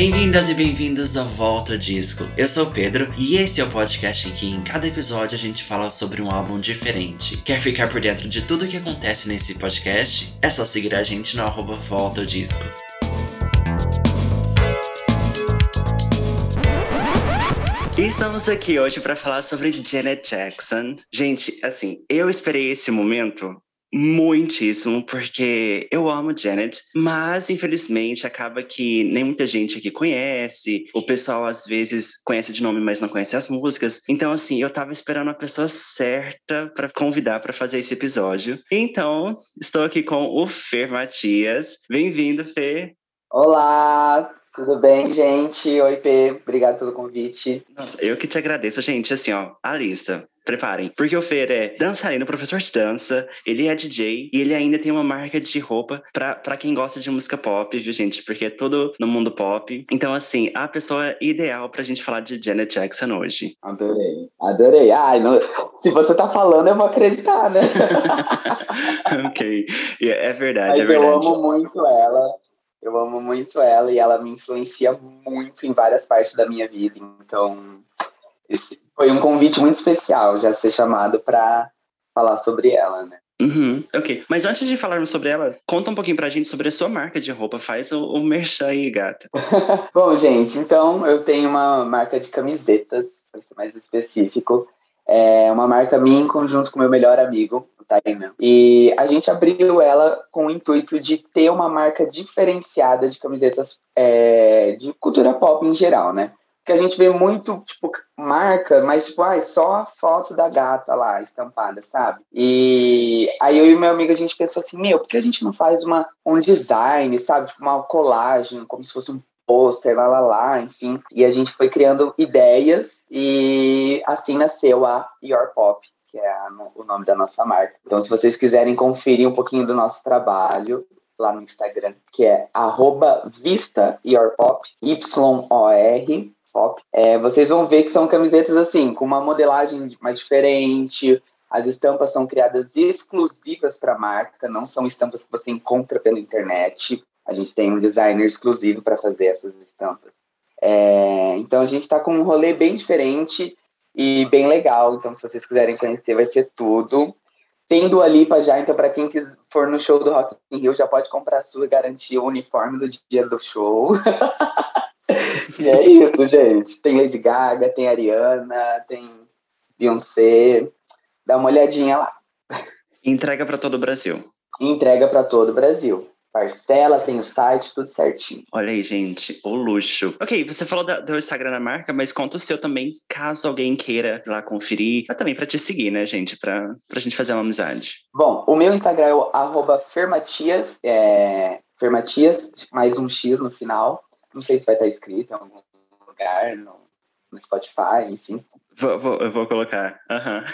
Bem-vindas e bem-vindos ao Volta Disco. Eu sou o Pedro e esse é o podcast em que em cada episódio a gente fala sobre um álbum diferente. Quer ficar por dentro de tudo o que acontece nesse podcast? É só seguir a gente no arroba Volta Disco. E estamos aqui hoje para falar sobre Janet Jackson. Gente, assim, eu esperei esse momento muitíssimo, porque eu amo Janet, mas infelizmente acaba que nem muita gente aqui conhece, o pessoal às vezes conhece de nome, mas não conhece as músicas. Então, assim, eu tava esperando a pessoa certa para convidar para fazer esse episódio. Então, estou aqui com o Fer Matias. Bem-vindo, Fer. Olá, tudo bem, gente? Oi, P. Obrigado pelo convite. Nossa, eu que te agradeço, gente. Assim, ó, a lista. Preparem, porque o Fer é dançarino, professor de dança, ele é DJ e ele ainda tem uma marca de roupa para quem gosta de música pop, viu, gente? Porque é tudo no mundo pop. Então, assim, a pessoa ideal pra gente falar de Janet Jackson hoje. Adorei, adorei. Ai, não... se você tá falando, eu vou acreditar, né? ok, é verdade, Mas é verdade. Eu amo muito ela. Eu amo muito ela e ela me influencia muito em várias partes da minha vida. Então, esse foi um convite muito especial já ser chamado para falar sobre ela, né? Uhum, ok. Mas antes de falarmos sobre ela, conta um pouquinho pra gente sobre a sua marca de roupa. Faz o, o merchan aí, gata. Bom, gente, então eu tenho uma marca de camisetas, para ser mais específico. É uma marca minha em conjunto com meu melhor amigo, o Tainan. E a gente abriu ela com o intuito de ter uma marca diferenciada de camisetas é, de cultura pop em geral, né? que a gente vê muito, tipo, marca, mas, tipo, ai, só a foto da gata lá, estampada, sabe? E aí eu e meu amigo, a gente pensou assim, meu, por que a gente não faz uma, um design, sabe? Tipo, uma colagem, como se fosse um pôster, lá, lá, lá, enfim. E a gente foi criando ideias e assim nasceu a Your Pop, que é a, o nome da nossa marca. Então, se vocês quiserem conferir um pouquinho do nosso trabalho, lá no Instagram, que é arroba Vista Y-O-R pop. É, vocês vão ver que são camisetas assim, com uma modelagem mais diferente. As estampas são criadas exclusivas para a marca, não são estampas que você encontra pela internet. A gente tem um designer exclusivo para fazer essas estampas. É, então a gente está com um rolê bem diferente e bem legal. Então, se vocês quiserem conhecer, vai ser tudo. Tem Dua Lipa já, então para quem for no show do Rock in Rio, já pode comprar a sua garantia, o uniforme do dia do show. e é isso, gente. Tem Lady Gaga, tem Ariana, tem Beyoncé. Dá uma olhadinha lá. Entrega para todo o Brasil. Entrega para todo o Brasil. Parcela, tem o site, tudo certinho. Olha aí, gente, o luxo. Ok, você falou da, do Instagram da marca, mas conta o seu também, caso alguém queira lá conferir. Mas também para te seguir, né, gente? Pra, pra gente fazer uma amizade. Bom, o meu Instagram é o arroba Fermatias, é, Fermatias, mais um X no final. Não sei se vai estar escrito em algum lugar, no, no Spotify, enfim. Vou, vou, eu vou colocar. Uhum.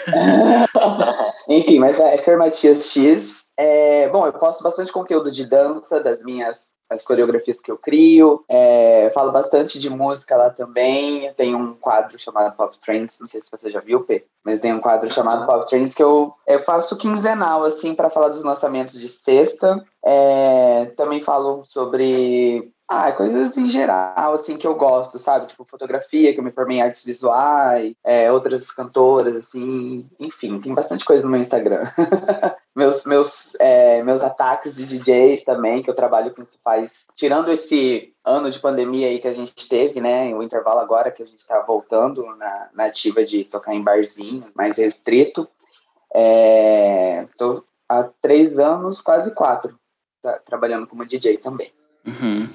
enfim, mas é Fermatias X. É, bom, eu posto bastante conteúdo de dança, das minhas as coreografias que eu crio, é, falo bastante de música lá também. Eu tenho um quadro chamado Pop Trends, não sei se você já viu, P, mas tem um quadro chamado Pop Trends que eu, eu faço quinzenal, assim, para falar dos lançamentos de sexta. É, também falo sobre ah, coisas em geral, assim, que eu gosto, sabe? Tipo, fotografia, que eu me formei em artes visuais, é, outras cantoras, assim, enfim, tem bastante coisa no meu Instagram. meus, meus, é, meus ataques de DJs também, que eu trabalho com tirando esse ano de pandemia aí que a gente teve, né, o intervalo agora que a gente tá voltando na, na ativa de tocar em barzinhos, mais restrito, é, tô há três anos, quase quatro, tá, trabalhando como DJ também. Uhum.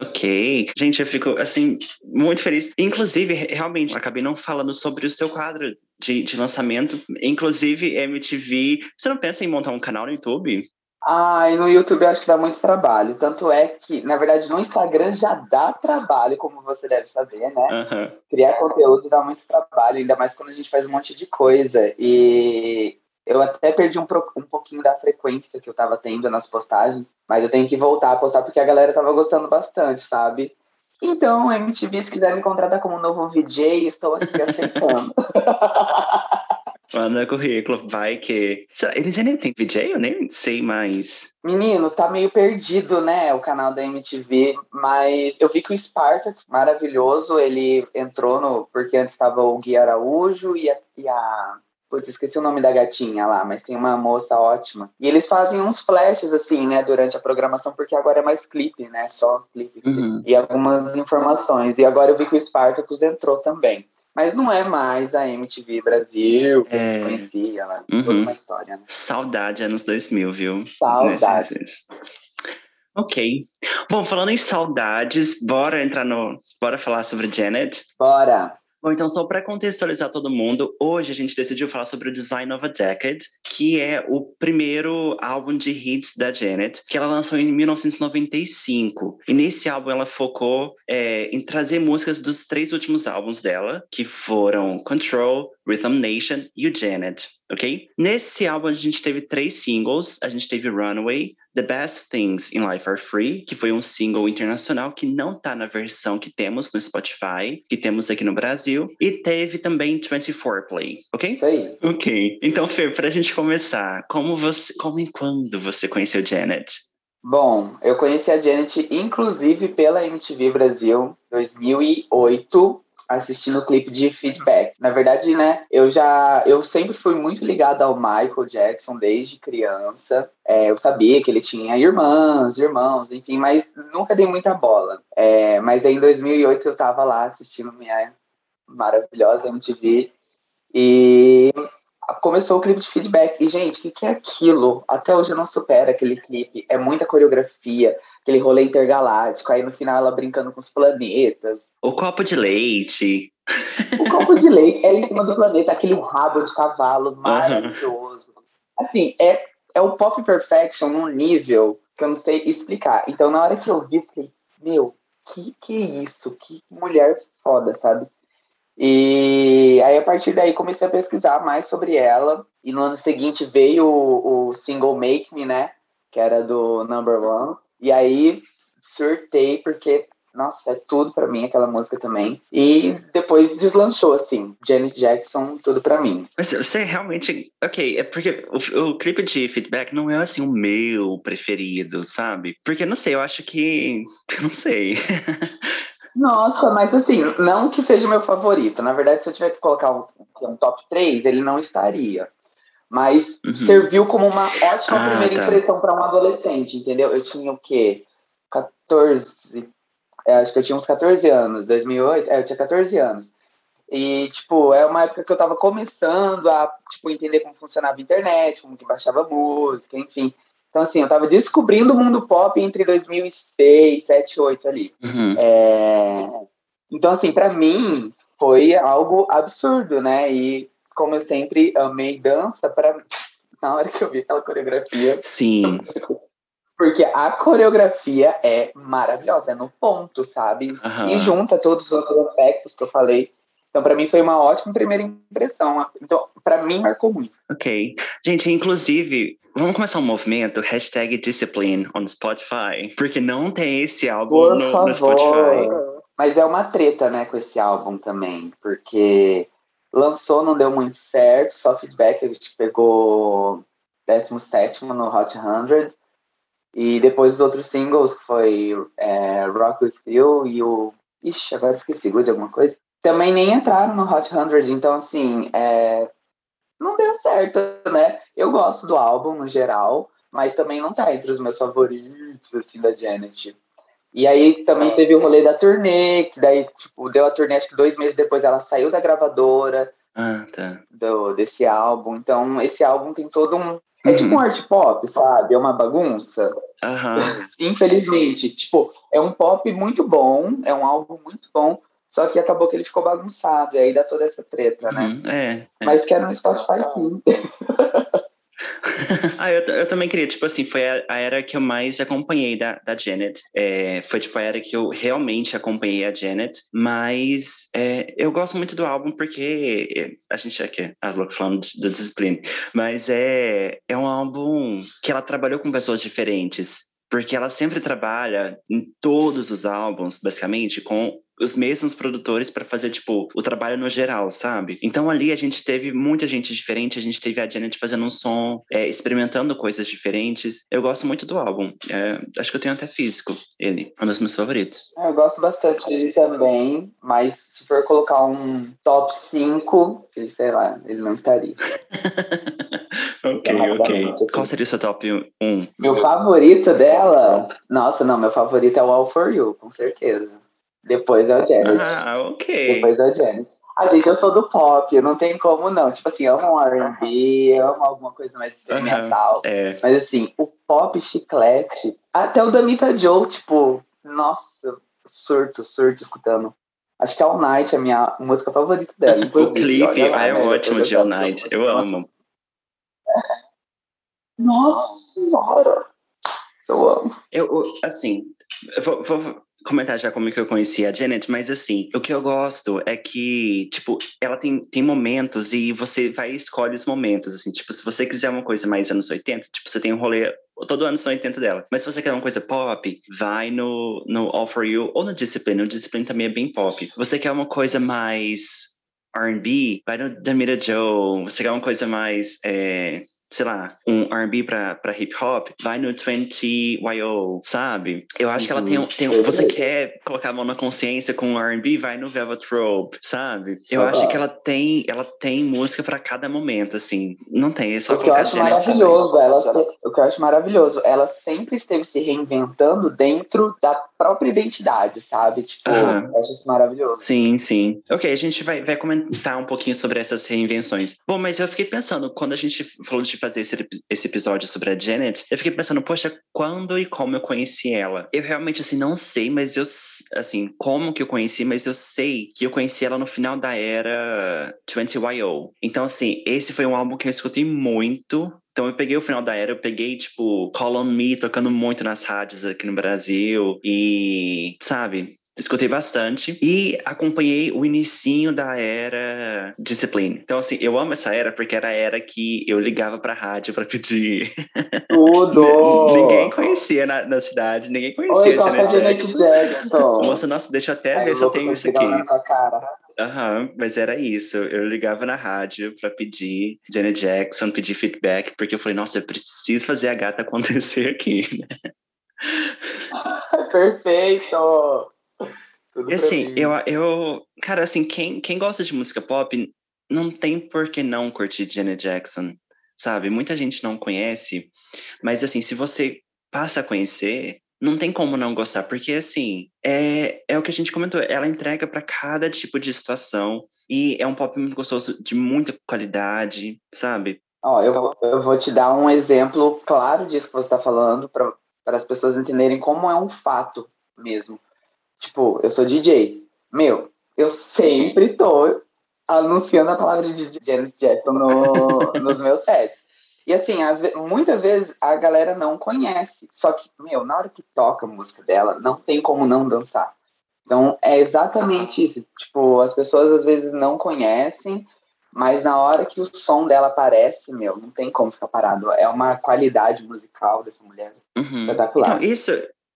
Ok. Gente, eu fico, assim, muito feliz. Inclusive, realmente, acabei não falando sobre o seu quadro de, de lançamento. Inclusive, MTV. Você não pensa em montar um canal no YouTube? Ai, no YouTube acho que dá muito trabalho. Tanto é que, na verdade, no Instagram já dá trabalho, como você deve saber, né? Uhum. Criar conteúdo dá muito trabalho, ainda mais quando a gente faz um monte de coisa. E eu até perdi um, um pouquinho da frequência que eu tava tendo nas postagens, mas eu tenho que voltar a postar porque a galera tava gostando bastante, sabe? Então, MTV, se quiser me contratar como novo VJ, estou aqui aceitando. Manda currículo, vai que. Eles ainda têm VJ? Eu nem sei mais. Menino, tá meio perdido, né, o canal da MTV, mas eu vi que o Spartacus, maravilhoso, ele entrou no. Porque antes estava o Gui Araújo e a, e a Putz, esqueci o nome da gatinha lá, mas tem uma moça ótima. E eles fazem uns flashes, assim, né, durante a programação, porque agora é mais clipe, né? Só clipe. Uhum. E algumas informações. E agora eu vi que o Spartacus entrou também. Mas não é mais a MTV Brasil que é... a gente conhecia, né? Uhum. Toda uma história, né? Saudade anos 2000, viu? Saudade. Ok. Bom, falando em saudades, bora entrar no. Bora falar sobre Janet? Bora! Bom, então, só para contextualizar todo mundo, hoje a gente decidiu falar sobre o Design of a Decade, que é o primeiro álbum de hits da Janet, que ela lançou em 1995. E nesse álbum ela focou é, em trazer músicas dos três últimos álbuns dela, que foram Control, Rhythm Nation e o Janet, ok? Nesse álbum a gente teve três singles, a gente teve Runaway, The Best Things in Life Are Free, que foi um single internacional que não tá na versão que temos no Spotify, que temos aqui no Brasil, e teve também 24 Play, ok? Isso aí. Ok. Então, Fer, pra gente começar, como você, como e quando você conheceu Janet? Bom, eu conheci a Janet, inclusive, pela MTV Brasil, 2008, assistindo o clipe de feedback. Na verdade, né, eu já, eu sempre fui muito ligada ao Michael Jackson desde criança. É, eu sabia que ele tinha irmãs, irmãos, enfim, mas nunca dei muita bola. É, mas aí em 2008 eu tava lá assistindo minha maravilhosa MTV e começou o clipe de feedback. E, gente, o que, que é aquilo? Até hoje eu não supero aquele clipe. É muita coreografia, aquele rolê intergaláctico. Aí no final ela brincando com os planetas. O copo de leite. O copo de leite é em cima do planeta, aquele rabo de cavalo maravilhoso. Uhum. Assim, é, é o pop perfection num nível que eu não sei explicar. Então, na hora que eu vi, eu falei, meu, que que é isso? Que mulher foda, sabe? E aí, a partir daí, comecei a pesquisar mais sobre ela. E no ano seguinte veio o, o single Make Me, né? Que era do Number One. E aí, surtei, porque, nossa, é tudo para mim aquela música também. E depois deslanchou, assim. Janet Jackson, tudo para mim. Mas você realmente. Ok, é porque o, o clipe de feedback não é, assim, o meu preferido, sabe? Porque, não sei, eu acho que. Não sei. Nossa, mas assim, não que seja o meu favorito. Na verdade, se eu tiver que colocar um, um top 3, ele não estaria. Mas uhum. serviu como uma ótima ah, primeira tá. impressão para um adolescente, entendeu? Eu tinha o quê? 14. É, acho que eu tinha uns 14 anos, 2008. É, eu tinha 14 anos. E, tipo, é uma época que eu tava começando a, tipo, entender como funcionava a internet, como que baixava música, enfim. Então, assim, eu tava descobrindo o mundo pop entre 2006, 7, 8 ali. Uhum. É... Então, assim, para mim foi algo absurdo, né? E como eu sempre amei dança, para na hora que eu vi aquela coreografia. Sim. Porque a coreografia é maravilhosa, é no ponto, sabe? Uhum. E junta todos os outros aspectos que eu falei. Então, para mim, foi uma ótima primeira impressão. Então, para mim, marcou muito. Ok. Gente, inclusive, vamos começar um movimento, hashtag discipline on Spotify, porque não tem esse álbum no, no, Spotify. Mas é uma treta, né, com esse álbum também, porque lançou, não deu muito certo, só feedback, a gente pegou 17 no Hot 100, e depois os outros singles, que foi é, Rock With You e o... Ixi, agora esqueci, Good alguma coisa. Também nem entraram no Hot 100, então assim, é, não deu certo, né? Eu gosto do álbum no geral, mas também não tá entre os meus favoritos, assim, da Janet. E aí também teve o rolê da turnê, que daí, tipo, deu a turnê, acho que dois meses depois ela saiu da gravadora ah, tá. do, desse álbum. Então, esse álbum tem todo um. É uhum. tipo um art pop, sabe? É uma bagunça. Uhum. Infelizmente, tipo, é um pop muito bom, é um álbum muito bom, só que acabou que ele ficou bagunçado, e aí dá toda essa treta, né? Uhum, é, é. Mas quero no Spotify sim. ah, eu, eu também queria, tipo assim, foi a, a era que eu mais acompanhei da, da Janet. É, foi, tipo, a era que eu realmente acompanhei a Janet. Mas é, eu gosto muito do álbum porque a gente aqui, as loucas falando do Discipline, mas é, é um álbum que ela trabalhou com pessoas diferentes porque ela sempre trabalha em todos os álbuns, basicamente, com os mesmos produtores para fazer, tipo, o trabalho no geral, sabe? Então ali a gente teve muita gente diferente, a gente teve a Janet fazendo um som, é, experimentando coisas diferentes. Eu gosto muito do álbum. É, acho que eu tenho até físico ele, é um dos meus favoritos. É, eu gosto bastante dele também, mas se for colocar um top 5, sei lá, ele não estaria. ok, ok. Qual seria o seu top 1? Meu favorito dela? Nossa, não, meu favorito é o All For You, com certeza. Depois é o Janet. Ah, ok. Depois é o Janet. A gente, eu sou do pop, não tem como não. Tipo assim, amo um R&B, amo alguma coisa mais experimental. Uhum, é. Mas assim, o pop chiclete, até o Danita Joe, tipo, nossa, surto, surto escutando. Acho que All Night é a minha música favorita dela. o clipe é né? ótimo de All Night, eu amo. Nossa senhora! Eu amo. Eu, assim, eu vou, vou comentar já como que eu conheci a Janet, mas assim, o que eu gosto é que, tipo, ela tem, tem momentos e você vai e escolhe os momentos, assim, tipo, se você quiser uma coisa mais anos 80, tipo, você tem um rolê todo ano são 80 dela. Mas se você quer uma coisa pop, vai no, no All For You ou no Discipline. O Discipline também é bem pop. Você quer uma coisa mais R&B, vai no Damira Joe. Você quer uma coisa mais... É, sei lá, um R&B pra, pra hip hop, vai no 20YO, sabe? Eu acho que ela tem, tem você quer colocar a mão na consciência com R&B, vai no Velvet Rope, sabe? Eu ah, acho que ela tem, ela tem música para cada momento, assim, não tem, é só o que eu acho maravilhoso, ela, o que eu acho maravilhoso, ela sempre esteve se reinventando dentro da própria identidade, sabe? Tipo, uhum. eu acho isso maravilhoso. Sim, sim. Ok, a gente vai, vai comentar um pouquinho sobre essas reinvenções. Bom, mas eu fiquei pensando, quando a gente falou de fazer esse, esse episódio sobre a Janet, eu fiquei pensando, poxa, quando e como eu conheci ela? Eu realmente, assim, não sei, mas eu, assim, como que eu conheci, mas eu sei que eu conheci ela no final da era 20YO. Então, assim, esse foi um álbum que eu escutei muito, então eu peguei o final da era, eu peguei, tipo, Call on Me tocando muito nas rádios aqui no Brasil. E, sabe, escutei bastante e acompanhei o inicinho da era Discipline. Então, assim, eu amo essa era porque era a era que eu ligava pra rádio pra pedir. Tudo! ninguém conhecia na, na, cidade, ninguém conhecia Oi, a Janet Jackson. Moça, nossa, deixa eu até Ai, ver se eu tenho isso aqui. Aham, uhum, mas era isso. Eu ligava na rádio pra pedir Janet Jackson, pedir feedback, porque eu falei, nossa, eu preciso fazer a gata acontecer aqui, né? Perfeito! Tudo e assim, eu, eu. Cara, assim, quem, quem gosta de música pop não tem por que não curtir Janet Jackson, sabe? Muita gente não conhece, mas assim, se você passa a conhecer, não tem como não gostar, porque assim, é, é o que a gente comentou, ela entrega para cada tipo de situação e é um pop muito gostoso, de muita qualidade, sabe? Ó, eu, eu vou te dar um exemplo claro disso que você está falando, para as pessoas entenderem como é um fato mesmo. Tipo, eu sou DJ. Meu, eu sempre tô anunciando a palavra de Janet Jackson no, nos meus sets. E assim, às, muitas vezes a galera não conhece. Só que, meu, na hora que toca a música dela, não tem como não dançar. Então, é exatamente isso. Tipo, as pessoas às vezes não conhecem, mas na hora que o som dela aparece, meu, não tem como ficar parado. É uma qualidade musical dessa mulher uhum. espetacular. Então, isso,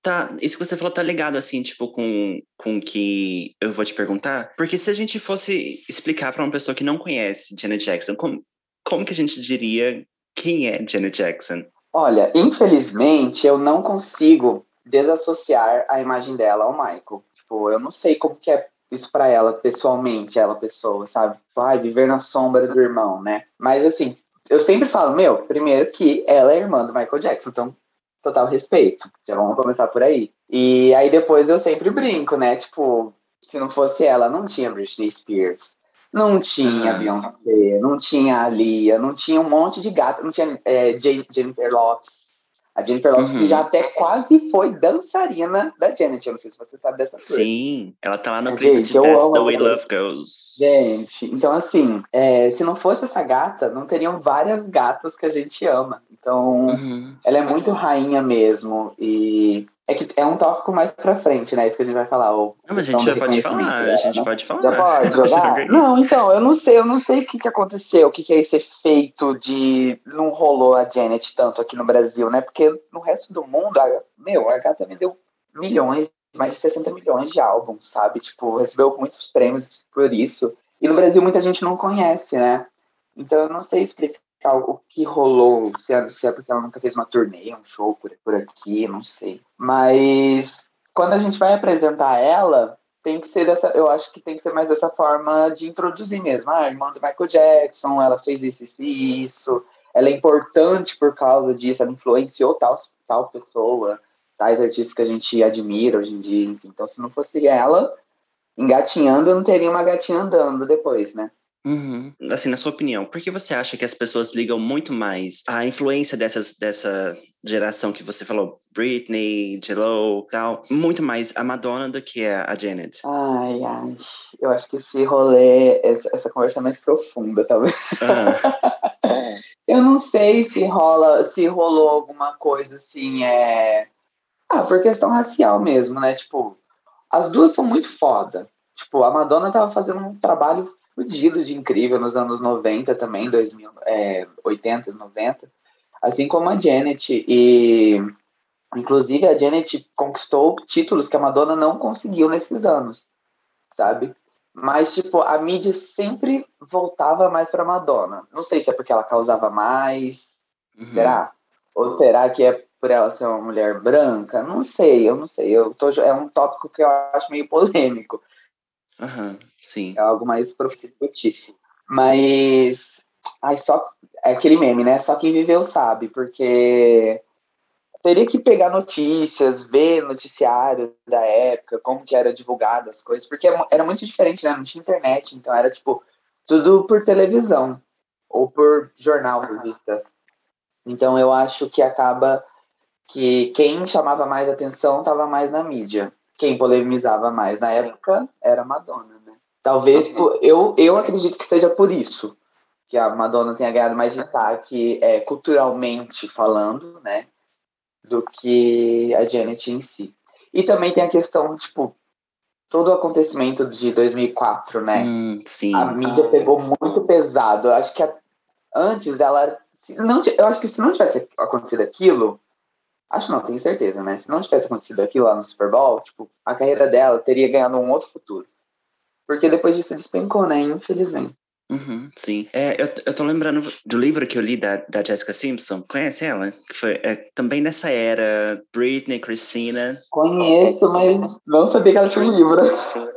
Tá, isso que você falou tá ligado, assim, tipo, com, com que eu vou te perguntar. Porque se a gente fosse explicar para uma pessoa que não conhece Janet Jackson, como, como que a gente diria quem é Janet Jackson? Olha, infelizmente, eu não consigo desassociar a imagem dela ao Michael. Tipo, eu não sei como que é isso para ela, pessoalmente, ela pessoa, sabe? Vai viver na sombra do irmão, né? Mas assim, eu sempre falo, meu, primeiro que ela é irmã do Michael Jackson, então total respeito. Já vamos começar por aí. E aí depois eu sempre brinco, né? Tipo, se não fosse ela, não tinha Britney Spears. Não tinha ah. Beyoncé, não tinha a Lia, não tinha um monte de gata, não tinha é, Jennifer Lopes. A Jennifer Lopes uhum. já até quase foi dançarina da Janet. Eu não sei se você sabe dessa coisa. Sim, ela tá lá no clipe de That's the Way Love Goes. Gente, então assim, é, se não fosse essa gata, não teriam várias gatas que a gente ama. Então, uhum. ela é muito rainha mesmo. E É que é um tópico mais pra frente, né? Isso que a gente vai falar. Não, mas a gente já pode falar, a gente pode falar. Já pode jogar? não, então, eu não sei, eu não sei o que, que aconteceu, o que, que é esse efeito de não rolou a Janet tanto aqui no Brasil, né? Porque no resto do mundo, a, meu, a gata vendeu milhões, mais de 60 milhões de álbuns, sabe? Tipo, recebeu muitos prêmios por isso. E no Brasil muita gente não conhece, né? Então eu não sei explicar o que rolou, se é, se é porque ela nunca fez uma turnê, um show por, por aqui, não sei. Mas quando a gente vai apresentar ela, tem que ser dessa, eu acho que tem que ser mais dessa forma de introduzir mesmo. Ah, irmã do Michael Jackson, ela fez isso, isso isso. Ela é importante por causa disso, ela influenciou tal, tal pessoa, tais artistas que a gente admira hoje em dia, enfim. Então, se não fosse ela engatinhando, eu não teria uma gatinha andando depois, né? Uhum. Assim, na sua opinião, por que você acha que as pessoas ligam muito mais à influência dessas, dessa geração que você falou, Britney, J.Lo, tal, muito mais a Madonna do que a Janet? Ai, ai, eu acho que esse rolê, essa, essa conversa é mais profunda, talvez. Ah. eu não sei se rola, se rolou alguma coisa assim, é... Ah, por questão racial mesmo, né? Tipo, as duas são muito foda. Tipo, a Madonna tava fazendo um trabalho fudido de incrível nos anos 90 também, 2000, é, 80, 90, assim como a Janet. E, inclusive, a Janet conquistou títulos que a Madonna não conseguiu nesses anos, sabe? Mas, tipo, a mídia sempre voltava mais pra Madonna. Não sei se é porque ela causava mais, uhum. será? Ou será que é por ela ser uma mulher branca? Não sei, eu não sei. Eu tô, é um tópico que eu acho meio polêmico. Uhum, sim. É algo mais profissional. Mas. Ai, só. É aquele meme, né? Só quem viveu sabe, porque teria que pegar notícias, ver noticiário da época, como que era divulgado as coisas, porque era muito diferente, né? Não tinha internet, então era tipo tudo por televisão ou por jornal, revista. Então eu acho que acaba que quem chamava mais atenção estava mais na mídia quem polemizava mais na Sim. época era Madonna, né? Talvez por, eu, eu acredito que seja por isso que a Madonna tenha ganhado mais destaque é, culturalmente falando, né? Do que a Janet em si. E também tem a questão, tipo, todo o acontecimento de 2004, né? Hum, sim. A mídia pegou muito pesado. Eu acho que a, antes dela. Não, eu acho que se não tivesse acontecido aquilo, Acho não, tenho certeza, né? Se não tivesse acontecido aquilo lá no Super Bowl, tipo, a carreira dela teria ganhado um outro futuro. Porque depois disso despencou, né? Infelizmente. Uhum, sim. É, eu, eu tô lembrando do livro que eu li da, da Jessica Simpson. Conhece ela? Que foi é, também nessa era, Britney, Christina. Conheço, mas não sabia que ela tinha um livro.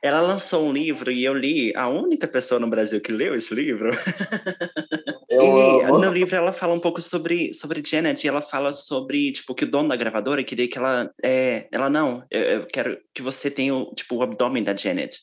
Ela lançou um livro e eu li, a única pessoa no Brasil que leu esse livro. Eu e no livro ela fala um pouco sobre, sobre Janet e ela fala sobre, tipo, que o dono da gravadora queria que ela, é, ela não, eu, eu quero que você tenha, tipo, o abdômen da Janet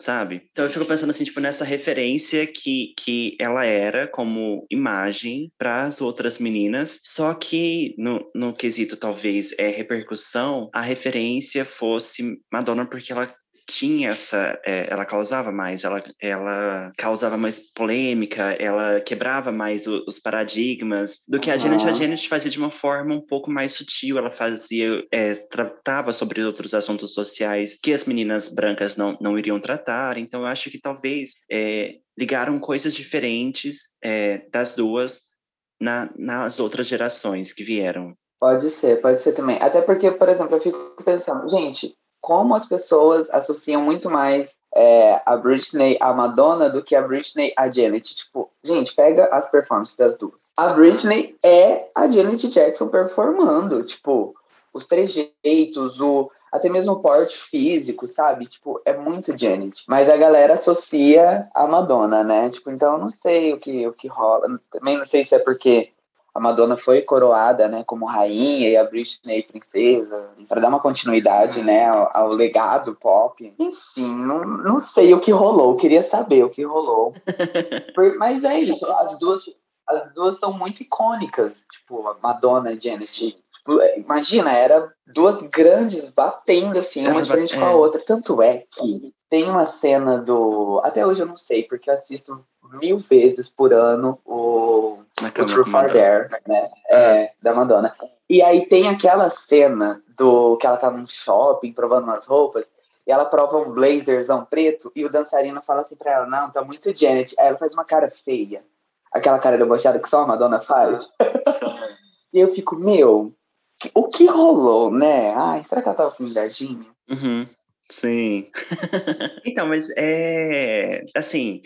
sabe? Então eu fico pensando assim, tipo, nessa referência que, que ela era como imagem para as outras meninas, só que no, no quesito talvez é repercussão, a referência fosse Madonna porque ela tinha essa, é, ela causava mais, ela, ela causava mais polêmica, ela quebrava mais o, os paradigmas do que a Janet. A Janet fazia de uma forma um pouco mais sutil, ela fazia, é, tratava sobre outros assuntos sociais que as meninas brancas não, não iriam tratar. Então, eu acho que talvez é, ligaram coisas diferentes é, das duas na, nas outras gerações que vieram. Pode ser, pode ser também. Até porque, por exemplo, eu fico pensando, gente, como as pessoas associam muito mais é, a Britney a Madonna do que a Britney a Janet. Tipo, gente, pega as performances das duas. A Britney é a Janet Jackson performando. Tipo, os trejeitos, o, até mesmo o porte físico, sabe? Tipo, é muito Janet. Mas a galera associa a Madonna, né? Tipo, então eu não sei o que, o que rola. Também não sei se é porque a Madonna foi coroada, né, como rainha e a Britney princesa, para dar uma continuidade, né, ao, ao, legado pop. Enfim, não, não sei o que rolou, queria saber o que rolou. Mas é isso, as duas, as duas são muito icônicas, tipo, a Madonna e Janet. Tipo, imagina, era duas grandes batendo assim, uma frente com a é. outra. Tanto é que tem uma cena do. Até hoje eu não sei, porque eu assisto mil vezes por ano o Na o cama True for. Dare, né? É, da Madonna. E aí tem aquela cena do que ela tá num shopping provando umas roupas, e ela prova um blazerzão preto, e o dançarino fala assim pra ela, não, tá muito Janet. Aí ela faz uma cara feia. Aquela cara debochada que só a Madonna faz. e eu fico, meu, o que rolou, né? Ai, será que ela tava com um jardim? Uhum, sim. então, mas é assim,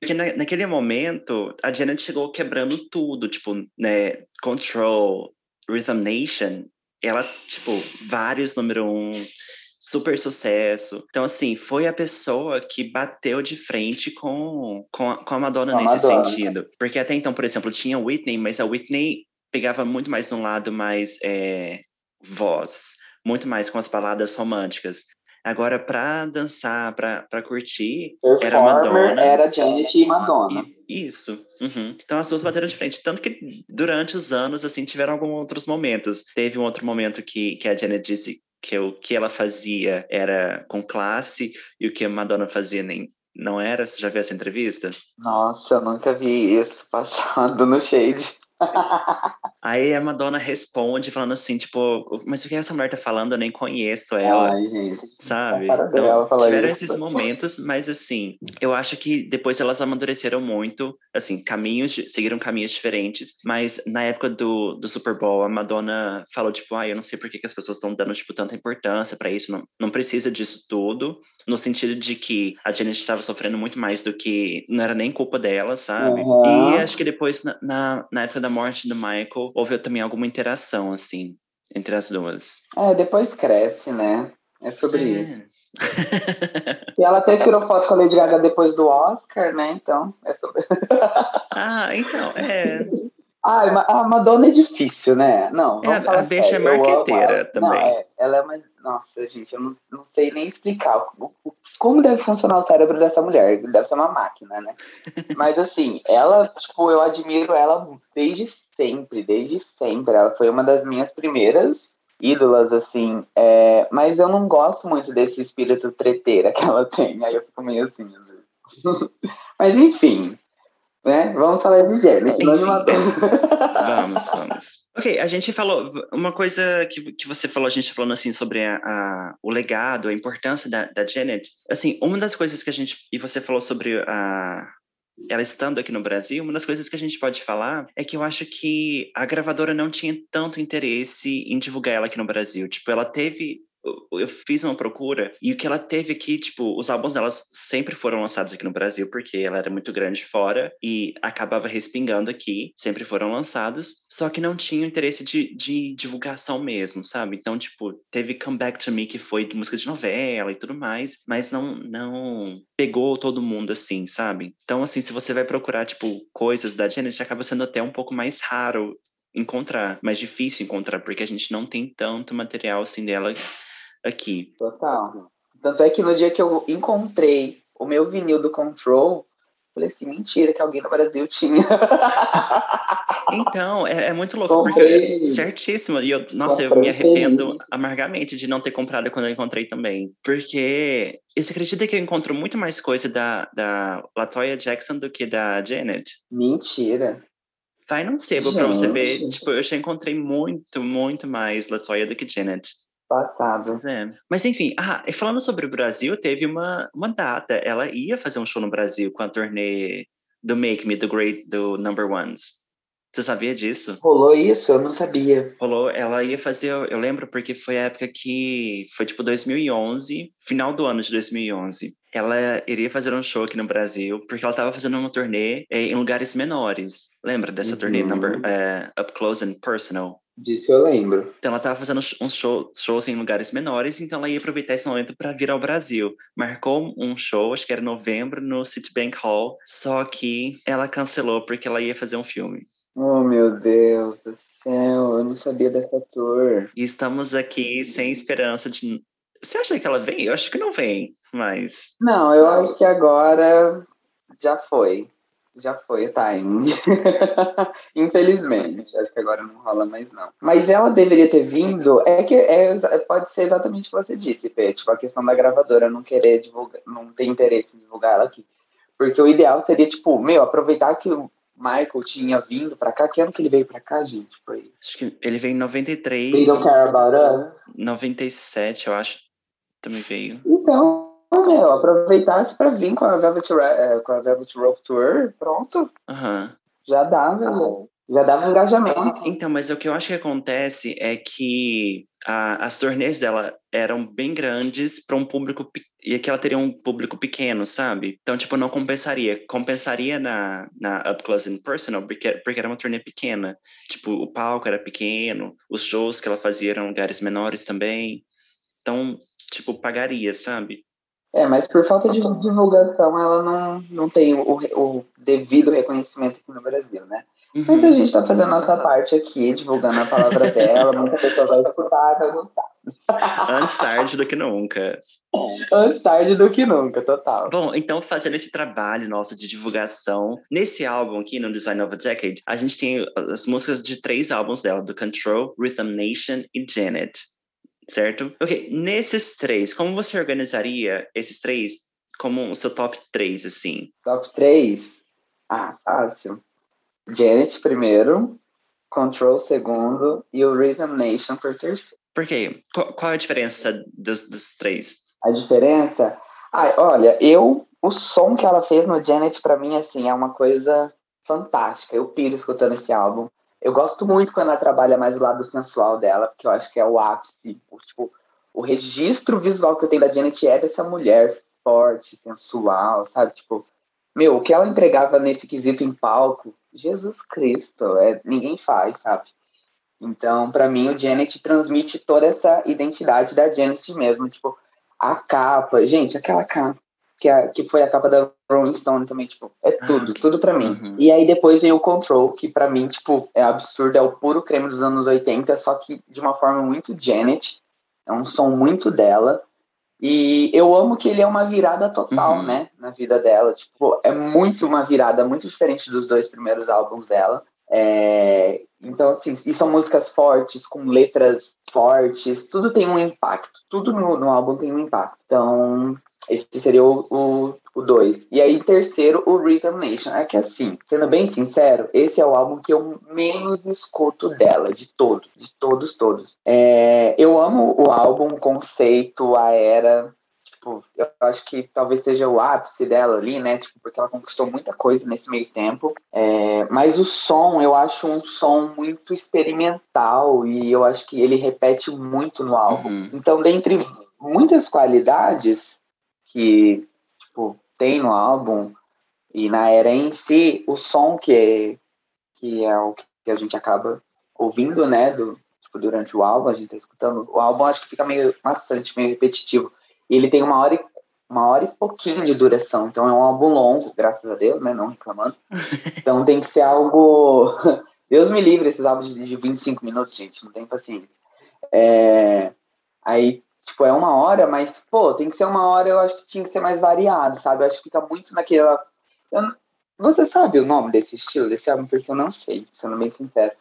porque na- naquele momento a Janet chegou quebrando tudo, tipo, né, Control, Rhythm Nation, ela, tipo, vários número uns, super sucesso. Então, assim, foi a pessoa que bateu de frente com, com, a, com a Madonna a nesse Madonna. sentido. Porque até então, por exemplo, tinha Whitney, mas a Whitney pegava muito mais num lado mais é, voz, muito mais com as baladas românticas. Agora, pra dançar, pra, pra curtir, Era Performer Madonna. era Janet e Madonna. isso. uhum. Então as duas bateram de frente. Tanto que durante os anos, assim, tiveram alguns outros momentos. Teve um outro momento que, que a Janet disse que o que ela fazia era com classe e o que a Madonna fazia nem não era. Você já viu essa entrevista? Nossa, eu nunca vi isso passado no Shade. Aí a Madonna responde falando assim, tipo, mas o que essa mulher tá falando? Eu nem conheço ela. Ai, gente. sabe? Falar tiveram isso. esses momentos, mas assim, eu acho que depois elas amadureceram muito, assim, caminhos, seguiram caminhos diferentes, mas na época do, do Super Bowl, a Madonna falou, tipo, ah, eu não sei por que, que as pessoas estão dando, tipo, tanta importância pra isso, não, não precisa disso tudo, no sentido de que a Janet estava sofrendo muito mais do que, não era nem culpa dela, sabe? Uhum. E acho que depois, na, na, na época da morte do Michael, houve também alguma interação, assim, entre as duas. É, depois cresce, né? É sobre isso. É. E ela até tirou foto com a Lady Gaga depois do Oscar, né? Então, é sobre. Ah, então, é. Ai, ma- a Madonna é difícil, né? Não, É, vamos a- falar a bicha é marqueteira também. Não, é, ela é uma... Nossa, gente, eu não, não sei nem explicar o- o- como deve funcionar o cérebro dessa mulher. Deve ser uma máquina, né? Mas, assim, ela, tipo, eu admiro ela desde sempre, desde sempre. Ela foi uma das minhas primeiras ídolas, assim. é, Mas eu não gosto muito desse espírito treteira que ela tem. Aí eu fico meio assim, às vezes. Mas, enfim, né? Vamos falar de. Madonna. Vamos, vamos. Ok, a gente falou. Uma coisa que, que você falou, a gente falando assim sobre a, a- o legado, a importância da, da Janet. Assim, uma das coisas que a gente. E você falou sobre a. Ela estando aqui no Brasil, uma das coisas que a gente pode falar é que eu acho que a gravadora não tinha tanto interesse em divulgar ela aqui no Brasil. Tipo, ela teve. Eu- fiz uma procura e o que ela teve aqui, tipo, os álbuns dela sempre foram lançados aqui no Brasil, porque ela era muito grande fora e acabava respingando aqui, sempre foram lançados, só que não tinha interesse de, de divulgação mesmo, sabe? Então, tipo, teve Come Back to Me, que foi de música de novela e tudo mais, mas não, não pegou todo mundo assim, sabe? Então, assim, se você vai procurar, tipo, coisas da Janet, acaba sendo até um pouco mais raro encontrar, mais difícil encontrar, porque a gente não tem tanto material assim dela aqui. Total. Tanto é que no dia que eu encontrei o meu vinil do Control, eu falei assim, mentira que alguém no Brasil tinha. Então, é, é muito louco, Comprei. porque certíssimo. E eu, nossa, eu Comprei me arrependo amargamente de não ter comprado quando eu encontrei também. Porque você acredita que eu encontro muito mais coisa da, da Latoya Jackson do que da Janet? Mentira. Vai num sebo pra você ver. Tipo, eu já encontrei muito, muito mais Latoya do que Janet. Passado. É. Mas enfim, ah, falando sobre o Brasil, teve uma, uma data. Ela ia fazer um show no Brasil com a turnê do Make Me, do Great, do Number Ones. Você sabia disso? Rolou isso? Eu não sabia. Rolou, ela ia fazer, eu lembro porque foi a época que foi tipo 2011, final do ano de 2011. Ela iria fazer um show aqui no Brasil, porque ela estava fazendo uma turnê eh, em lugares menores. Lembra dessa turnê Uhum. number eh, Up Close and Personal? Disso eu lembro. Então ela estava fazendo uns show, shows em lugares menores, então ela ia aproveitar esse momento para vir ao Brasil. Marcou um show, acho que era em novembro, no Citibank Hall, só que ela cancelou porque ela ia fazer um filme. Oh, meu Deus do céu. Eu não sabia dessa tour. E estamos aqui sem esperança de. Você acha que ela vem? Eu acho que não vem, mas. Não, eu acho que agora já foi. Já foi o time. Infelizmente. Acho que agora não rola mais, não. Mas ela deveria ter vindo. É que é, pode ser exatamente o que você disse, Pê. Tipo, a questão da gravadora não querer divulgar, não ter interesse em divulgar ela aqui. Porque o ideal seria, tipo, meu, aproveitar que Michael tinha vindo pra cá. Que ano que ele veio pra cá, gente? Foi. Acho que ele veio em 93. They Don't Care About Us? 97, eu acho. Também veio. Então, meu, aproveitasse pra vir com a Velvet, Ra- com a Velvet Rope Tour, pronto. Aham. Já dava, já dava engajamento. Então, mas o que eu acho que acontece é que a- as turnês dela eram bem grandes para um público e que ela teria um público pequeno, sabe? Então, tipo, não compensaria. Compensaria na, na Up Close and Personal porque, porque era uma turnê pequena. Tipo, o palco era pequeno, os shows que ela fazia eram lugares menores também. Então, tipo, pagaria, sabe? É, mas por falta de divulgação, ela não, não tem o, o devido reconhecimento aqui no Brasil, né? Mas a Uhum. gente tá fazendo a nossa parte aqui, divulgando a palavra dela, muita pessoa vai escutar, vai gostar. Antes tarde do que nunca. Antes tarde do que nunca, total. Bom, então fazendo esse trabalho nosso de divulgação, nesse álbum aqui, no Design of a Decade, a gente tem as músicas de três álbuns dela, do Control, Rhythm Nation e Janet, certo? Ok, nesses três, como você organizaria esses três como o seu top 3, assim? Top 3? Ah, fácil. Janet primeiro, Control segundo e o Rhythm Nation por terceiro. Por quê? Qual, qual é a diferença dos, dos três? A diferença? Ai, olha, eu, o som que ela fez no Janet, pra mim, assim, é uma coisa fantástica. Eu piro escutando esse álbum. Eu gosto muito quando ela trabalha mais o lado sensual dela, porque eu acho que é o ápice. O, tipo, o registro visual que eu tenho da Janet é dessa mulher forte, sensual, sabe? Tipo, meu, o que ela entregava nesse quesito em palco, Jesus Cristo, é, ninguém faz, sabe? Então, pra mim, o Janet transmite toda essa identidade da Janet mesmo. Tipo, a capa, gente, aquela capa que, a- que foi a capa da Rolling Stone também, tipo, é tudo, ok. tudo pra mim. Uhum. E aí depois vem o Control, que pra mim, tipo, é absurdo, é o puro creme dos anos 80, só que de uma forma muito Janet. É um som muito dela. E eu amo que ele é uma virada total, Uhum. né, na vida dela. Tipo, é muito uma virada muito diferente dos dois primeiros álbuns dela. É, Então, assim, e são músicas fortes, com letras fortes, tudo tem um impacto. Tudo no, no álbum tem um impacto. Então, esse seria o 2. O, o dois. e aí, terceiro, o Rhythm Nation. É que, assim, sendo bem sincero, esse é o álbum que eu menos escuto dela, de todos, de todos, todos. É, eu amo o álbum, o conceito, a era. Tipo, eu acho que talvez seja o ápice dela ali, né? Tipo, porque ela conquistou muita coisa nesse meio tempo. É, mas o som, eu acho um som muito experimental e eu acho que ele repete muito no álbum. Uhum. Então, dentre muitas qualidades que tipo, tem no álbum e na era em si, o som que é, que é o que a gente acaba ouvindo, né, do, tipo, durante o álbum, a gente tá escutando, o álbum acho que fica meio maçante, meio repetitivo. E ele tem uma hora e, uma hora e pouquinho de duração, então é um álbum longo, graças a Deus, né, não reclamando. Então tem que ser algo... Deus me livre esses álbuns de 25 minutos, gente, não tem paciência. É... Aí, tipo, é uma hora, mas, pô, tem que ser uma hora, eu acho que tinha que ser mais variado, sabe? Eu acho que fica muito naquela. Eu... Você sabe o nome desse estilo, desse álbum? Porque eu não sei, sendo bem sincero.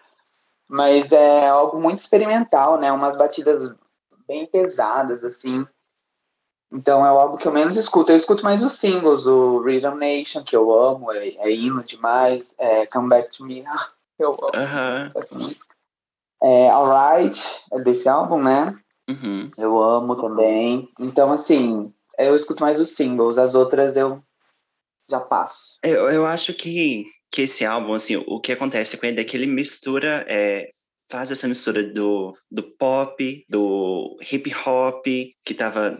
Mas é algo muito experimental, né? Umas batidas bem pesadas, assim. Então é o álbum que eu menos escuto. Eu escuto mais os singles, o Rhythm Nation, que eu amo, é, é hino demais. É Come Back to Me, eu amo Aham. essa música. É Alright, é desse álbum, né? Uhum. Eu amo também. Então, assim, eu escuto mais os singles, as outras eu já passo. Eu, eu acho que, que esse álbum, assim, o que acontece com ele é que ele mistura, é, faz essa mistura do, do pop, do hip hop, que tava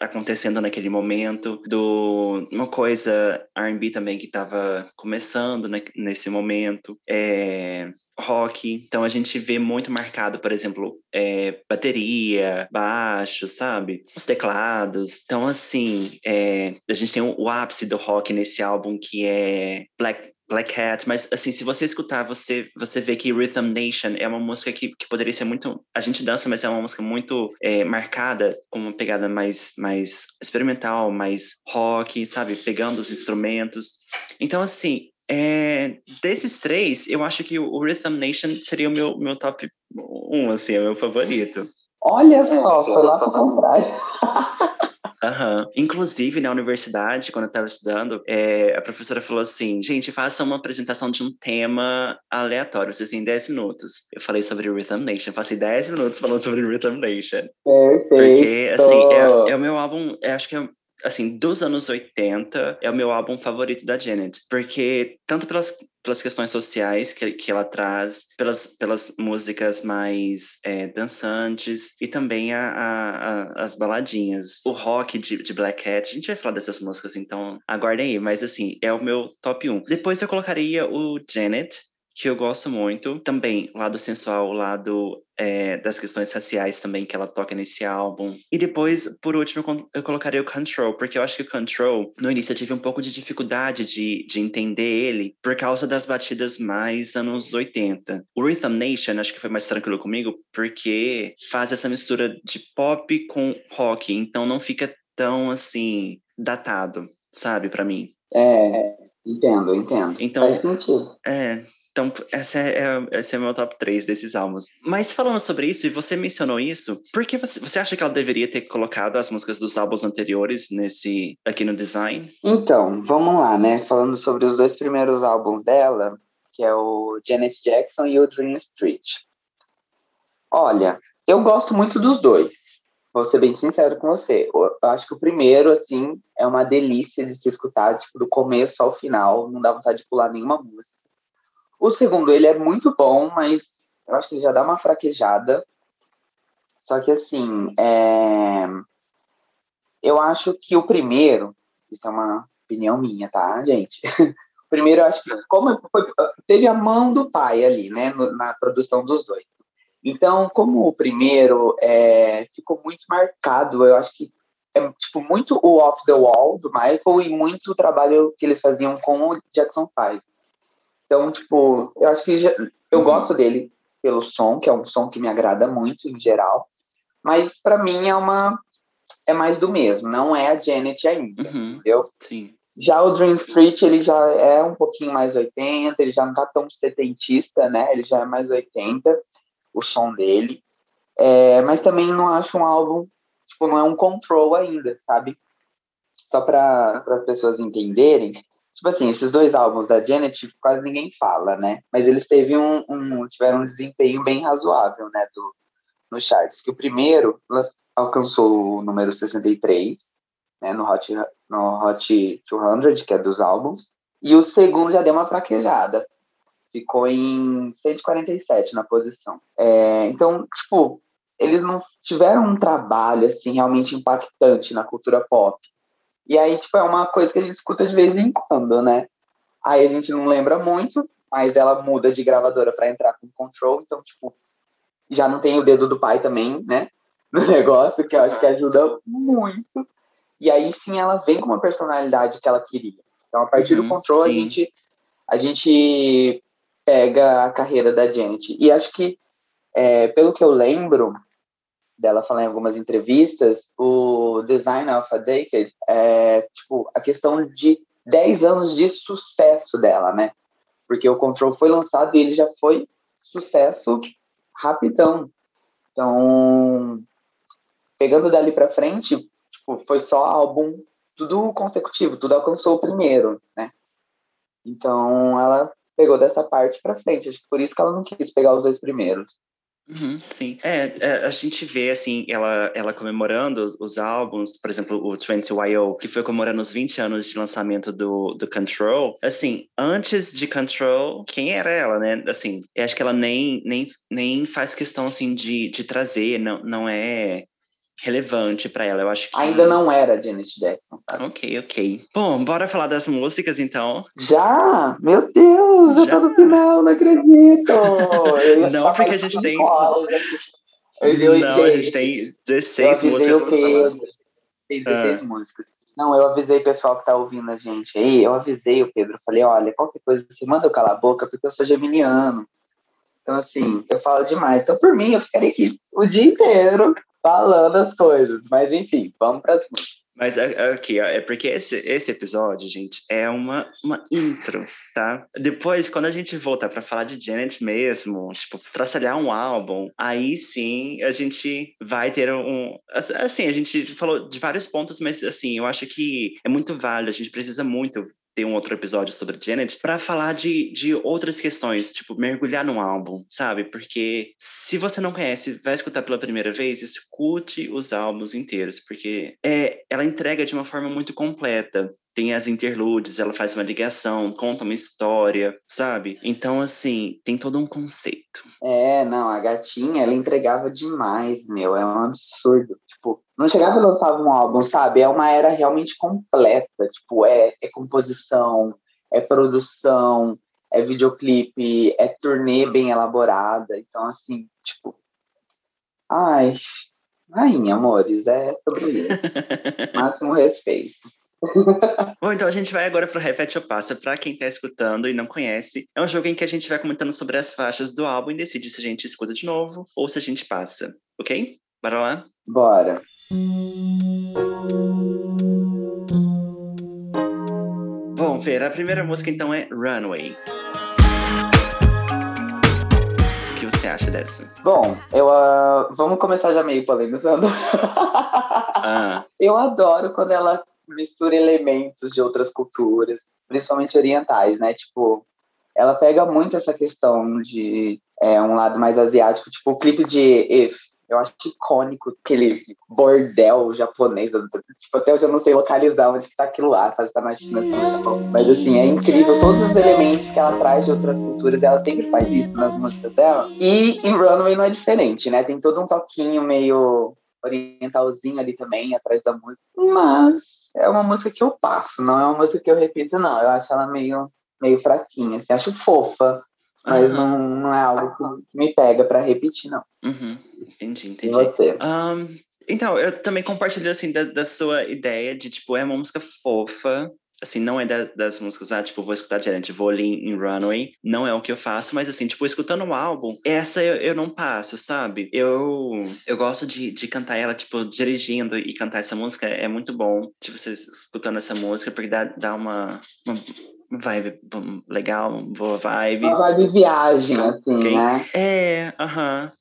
acontecendo naquele momento, do uma coisa R&B também que estava começando né, nesse momento, é, rock. Então a gente vê muito marcado, por exemplo, é, bateria, baixo, sabe? Os teclados. Então assim, é, a gente tem o, o ápice do rock nesse álbum que é Black Black Hat, mas assim, se você escutar, você, você vê que Rhythm Nation é uma música que, que poderia ser muito. A gente dança, mas é uma música muito é, marcada, com uma pegada mais, mais experimental, mais rock, sabe? Pegando os instrumentos. Então, assim, é, desses três, eu acho que o Rhythm Nation seria o meu, meu top um, assim, é o meu favorito. Olha só, foi lá pro contrário. Uhum. Inclusive, na universidade, quando eu estava estudando, é, a professora falou assim: gente, faça uma apresentação de um tema aleatório, vocês têm 10 minutos. Eu falei sobre Rhythm Nation, passei 10 minutos falando sobre Rhythm Nation. Perfeito. Porque, assim, é, é o meu álbum, é, acho que é assim, dos anos 80, é o meu álbum favorito da Janet. Porque, tanto pelas, pelas questões sociais que, que ela traz, pelas, pelas músicas mais é, dançantes e também a, a, a, as baladinhas. O rock de, de Black Cat, a gente vai falar dessas músicas, então aguardem aí. Mas, assim, é o meu top 1. Depois eu colocaria o Janet, que eu gosto muito. Também, lado sensual, lado é, das questões raciais também que ela toca nesse álbum. E depois, por último, eu colocaria o Control, porque eu acho que o Control, no início eu tive um pouco de dificuldade de, de entender ele por causa das batidas mais anos 80. O Rhythm Nation, acho que foi mais tranquilo comigo, porque faz essa mistura de pop com rock, então não fica tão, assim, datado, sabe, para mim. É, entendo, entendo. Então, Faz sentido. É, então, essa é, é, esse é o meu top 3 desses álbuns. Mas falando sobre isso, e você mencionou isso, por que você, você acha que ela deveria ter colocado as músicas dos álbuns anteriores nesse aqui no design? Então, vamos lá, né? Falando sobre os dois primeiros álbuns dela, que é o Janet Jackson e o Dream Street. Olha, eu gosto muito dos dois. Vou ser bem sincero com você. Eu acho que o primeiro, assim, é uma delícia de se escutar, tipo, do começo ao final. Não dá vontade de pular nenhuma música. O segundo, ele é muito bom, mas eu acho que já dá uma fraquejada. Só que, assim, é... eu acho que o primeiro, isso é uma opinião minha, tá, gente? O primeiro, eu acho que, como foi, teve a mão do pai ali, né, na produção dos dois. Então, como o primeiro é, ficou muito marcado, eu acho que é tipo muito o off the wall do Michael e muito o trabalho que eles faziam com o Jackson 5. Então, tipo, eu acho que já, eu uhum. gosto dele pelo som, que é um som que me agrada muito em geral, mas para mim é uma é mais do mesmo, não é a Janet ainda, uhum. entendeu? Sim. Já o Dream Street, ele já é um pouquinho mais 80, ele já não tá tão setentista, né? Ele já é mais 80, o som dele. É, mas também não acho um álbum, tipo, não é um control ainda, sabe? Só para as pessoas entenderem, Tipo assim, esses dois álbuns da Janet quase ninguém fala, né? Mas eles teve um, um, tiveram um desempenho bem razoável, né? Do, no charts. Que o primeiro alcançou o número 63, né? No Hot, no Hot 200, que é dos álbuns. E o segundo já deu uma fraquejada. Ficou em 147 na posição. É, então, tipo, eles não tiveram um trabalho, assim, realmente impactante na cultura pop e aí, tipo, é uma coisa que a gente escuta de vez em quando, né? Aí a gente não lembra muito, mas ela muda de gravadora para entrar com control, então, tipo, já não tem o dedo do pai também, né? No negócio, que eu acho que ajuda muito. E aí sim ela vem com uma personalidade que ela queria. Então, a partir uhum, do control, a gente, a gente pega a carreira da gente. E acho que, é, pelo que eu lembro, dela falar em algumas entrevistas, o Design of a Decade é, tipo, a questão de 10 anos de sucesso dela, né? Porque o Control foi lançado e ele já foi sucesso rapidão. Então, pegando dali para frente, tipo, foi só álbum, tudo consecutivo, tudo alcançou o primeiro, né? Então, ela pegou dessa parte para frente. Acho que por isso que ela não quis pegar os dois primeiros. Uhum, sim. É, é, a gente vê, assim, ela, ela comemorando os, os álbuns, por exemplo, o 20YO, que foi comemorando os 20 anos de lançamento do, do Control. Assim, antes de Control, quem era ela, né? Assim, eu acho que ela nem, nem, nem faz questão, assim, de, de trazer, não, não é relevante para ela. Eu acho que. Ainda não era Janet Jackson, sabe? Ok, ok. Bom, bora falar das músicas então. Já? Meu Deus, já, já tá no final, não acredito! não, porque a gente tem. Eu, não, a gente tem 16 músicas pra falar. Tem 16 ah. músicas. Não, eu avisei o pessoal que tá ouvindo a gente aí, eu avisei o Pedro, falei, olha, qualquer coisa, você manda eu calar a boca, porque eu sou geminiano. Então, assim, eu falo demais. Então, por mim, eu ficaria aqui o dia inteiro falando as coisas. Mas enfim, vamos para as. Mas aqui, ó, é porque esse, esse episódio, gente, é uma, uma intro, tá? Depois, quando a gente voltar para falar de Janet mesmo, tipo, traçalhar um álbum, aí sim a gente vai ter um. Assim, a gente falou de vários pontos, mas assim, eu acho que é muito válido, a gente precisa muito ter um outro episódio sobre Janet, para falar de, de outras questões, tipo, mergulhar num álbum, sabe? Porque se você não conhece, vai escutar pela primeira vez, escute os álbuns inteiros, porque é, ela entrega de uma forma muito completa tem as interludes, ela faz uma ligação, conta uma história, sabe? Então, assim, tem todo um conceito. É, não, a gatinha, ela entregava demais, meu, é um absurdo. Tipo, não chegava e lançava um álbum, sabe? É uma era realmente completa, tipo, é, é composição, é produção, é videoclipe, é turnê bem elaborada. Então, assim, tipo, ai, rainha, amores, é sobre isso. Máximo respeito. Bom, então a gente vai agora pro Repete ou Passa. Pra quem tá escutando e não conhece, é um jogo em que a gente vai comentando sobre as faixas do álbum e decide se a gente escuta de novo ou se a gente passa, ok? Bora lá? Bora. Bom, Fer, a primeira música então é Runway. O que você acha dessa? Bom, eu uh, vamos começar já meio polemizando. Ah. Eu adoro quando ela mistura elementos de outras culturas, principalmente orientais, né? Tipo, ela pega muito essa questão de é, um lado mais asiático, tipo o clipe de If. Eu acho icônico aquele bordel japonês. Tipo, até hoje eu não sei localizar onde que tá aquilo lá, sabe? Tá na China, no Mas assim, é incrível todos os elementos que ela traz de outras culturas. Ela sempre faz isso nas músicas dela. E em Runway não é diferente, né? Tem todo um toquinho meio orientalzinho ali também, atrás da música. Mas é uma música que eu passo, não é uma música que eu repito, não. Eu acho ela meio, meio fraquinha, assim. Acho fofa, mas uhum. não, não é algo que me pega para repetir, não. Uhum. Entendi, entendi. E você? Um, então, eu também compartilho, assim, da, da sua ideia de, tipo, é uma música fofa, assim, não é da, das músicas, ah, tipo, vou escutar direto, vou ali em Runway, não é o que eu faço, mas assim, tipo, escutando o álbum, essa eu, eu não passo, sabe? Eu, eu gosto de, de cantar ela, tipo, dirigindo e cantar essa música, é muito bom, tipo, vocês escutando essa música, porque dá, dá uma, uma vibe legal, boa vibe. Uma vibe viagem, assim, okay? né? É, aham. Uh -huh.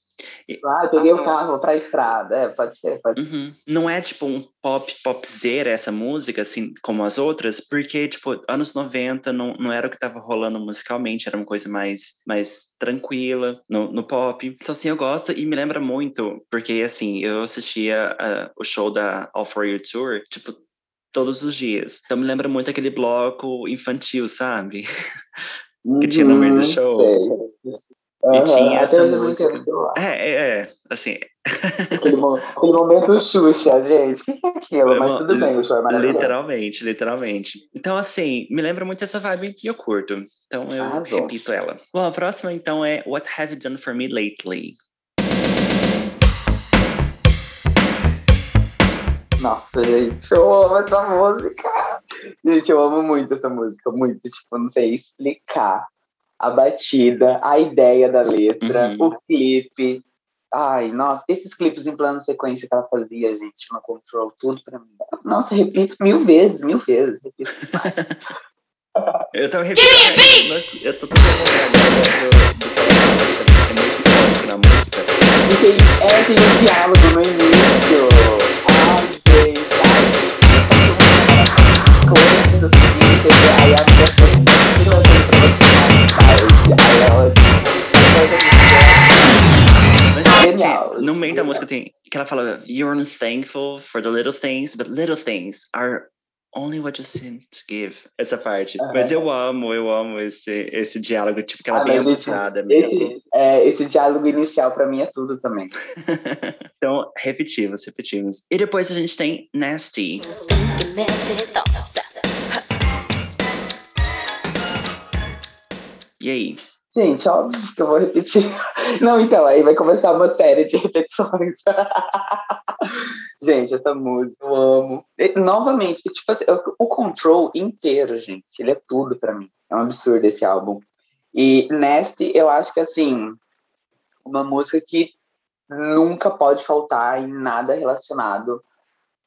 Ah, peguei o carro, pra estrada. É, pode ser, pode uhum. Não é tipo um pop, popzera essa música, assim, como as outras, porque, tipo, anos 90 não, não era o que tava rolando musicalmente, era uma coisa mais, mais tranquila no, no pop. Então, assim, eu gosto e me lembra muito, porque, assim, eu assistia uh, o show da All For You Tour, tipo, todos os dias. Então, me lembra muito aquele bloco infantil, sabe? que tinha no meio do uhum, show. Sei. Uhum, e tinha essa música. É, é, é, assim. Aquele, aquele momento Xuxa, gente. O que é aquilo? Mas tudo bem, o show é maravilhoso. Literalmente, literalmente. Então, assim, me lembra muito essa vibe e eu curto. Então, eu ah, repito ela. Bom, a próxima, então, é What Have You Done For Me Lately? Nossa, gente, eu amo essa música. Gente, eu amo muito essa música, muito. Tipo, não sei explicar a batida, a ideia da letra, uhum. o clipe. Ai, nossa, esses clipes em plano sequência que ela fazia, gente, no Control, tudo pra mim. Nossa, repito mil vezes, mil vezes. Repito. eu tava repetindo. Eu tô tentando é na música. Porque é, tem um diálogo no início. Ai, gente, ai. Coisas, aí a pessoa No meio da música tem que ela fala You're thankful for the little things, but little things are only what you seem to give. Essa parte. Uhum. Mas eu amo, eu amo esse, esse diálogo, tipo, que ela ah, é bem abusada mesmo. Esse, é, esse diálogo inicial pra mim é tudo também. então, repetimos, repetimos. E depois a gente tem Nasty. E aí? Gente, óbvio que eu vou repetir. Não, então, aí vai começar uma série de repetições. gente, essa música eu amo. E, novamente, tipo assim, o Control inteiro, gente, ele é tudo pra mim. É um absurdo esse álbum. E Nasty, eu acho que, assim, uma música que nunca pode faltar em nada relacionado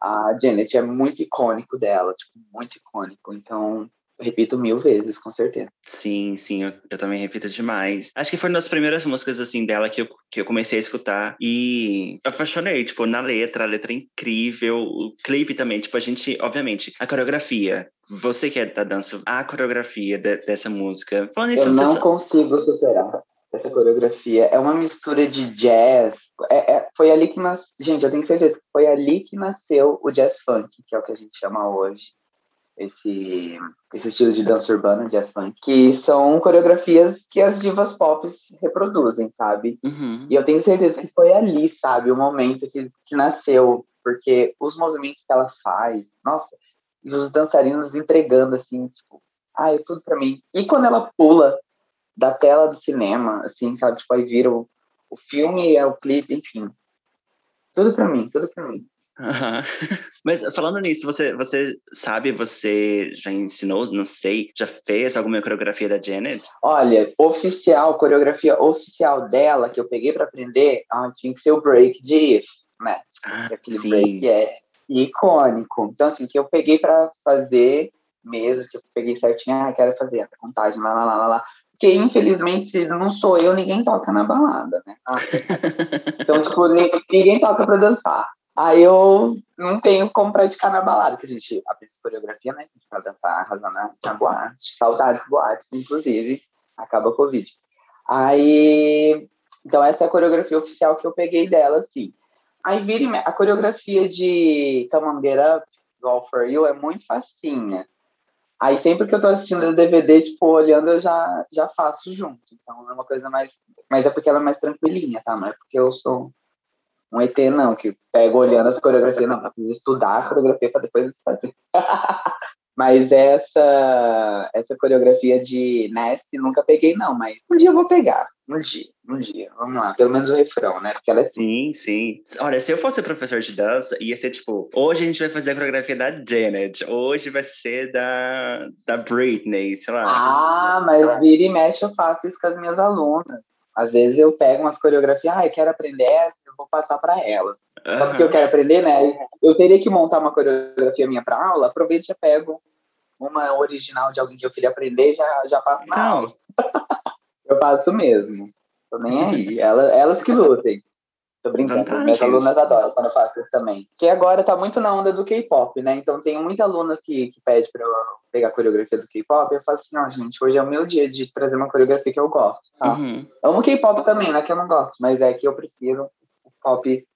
a Janet é muito icônico dela, tipo, muito icônico. Então, repito mil vezes, com certeza. Sim, sim, eu, eu, também repito demais. Acho que foi uma das primeiras músicas, assim, dela que eu, que eu comecei a escutar e eu apaixonei, tipo, na letra, a letra é incrível, o clipe também, tipo, a gente, obviamente, a coreografia, você que é da dança, a coreografia de, dessa música. Falando isso, eu não consigo superar essa coreografia. É uma mistura de jazz. É, é, foi ali que nasceu. Gente, eu tenho certeza que foi ali que nasceu o jazz funk, que é o que a gente chama hoje esse, esse estilo de dança urbana, jazz funk, que são coreografias que as divas pop reproduzem, sabe? Uhum. E eu tenho certeza que foi ali, sabe, o momento que, que nasceu, porque os movimentos que ela faz, nossa, e os dançarinos entregando, assim, tipo, ah, é tudo pra mim. E quando ela pula da tela do cinema, assim, sabe, tipo, aí vira o, o filme, é o clipe, enfim. Tudo pra mim, tudo pra mim. Uhum. Mas falando nisso, você, você sabe, você já ensinou, não sei, já fez alguma coreografia da Janet? Olha, oficial, coreografia oficial dela que eu peguei para aprender, ah, tinha que ser o break de If, né? Ah, Aquele sim. break é icônico. Então, assim, que eu peguei para fazer mesmo, que eu peguei certinho, ah, quero fazer a contagem, lá, lá, lá, lá, lá. Porque, infelizmente, se não sou eu, ninguém toca na balada, né? Ah, então, tipo, ninguém toca pra dançar. Aí eu não tenho como praticar na balada, que a gente aprende coreografia, né? A gente pra dançar, arrasar na, na boate. Saudades boates, inclusive. Acaba a Covid. Aí. Então, essa é a coreografia oficial que eu peguei dela, assim. Aí vira a coreografia de Come on, Get Up, Go For You é muito facinha. Aí sempre que eu tô assistindo o DVD, tipo, olhando, eu já, já faço junto. Então é uma coisa mais. Mas é porque ela é mais tranquilinha, tá? Não é porque eu sou um ET, não, que pega olhando as coreografias, não, precisa estudar a coreografia para depois fazer. mas essa, essa coreografia de Nest nunca peguei, não, mas um dia eu vou pegar. Um dia, um dia. Vamos lá, pelo menos o refrão, né? Porque ela é. Sim, sim. Olha, se eu fosse professor de dança, ia ser tipo: hoje a gente vai fazer a coreografia da Janet, hoje vai ser da, da Britney, sei lá. Ah, mas vira e mexe eu faço isso com as minhas alunas. Às vezes eu pego umas coreografias, ah, eu quero aprender essa, eu vou passar para elas. Uhum. Só porque eu quero aprender, né? Eu teria que montar uma coreografia minha para aula, aproveito e já pego uma original de alguém que eu queria aprender e já, já passo na aula. eu passo mesmo. Tô nem aí. Elas, elas que lutem. Tô brincando. Fantástico. Minhas alunas adoram quando eu faço isso também. Que agora tá muito na onda do K-pop, né? Então tem muita aluna que, que pede pra eu pegar a coreografia do K-pop. Eu falo assim, ó, gente, hoje é o meu dia de trazer uma coreografia que eu gosto. Tá? Uhum. Amo K-pop também, não é que eu não gosto, mas é que eu prefiro o pop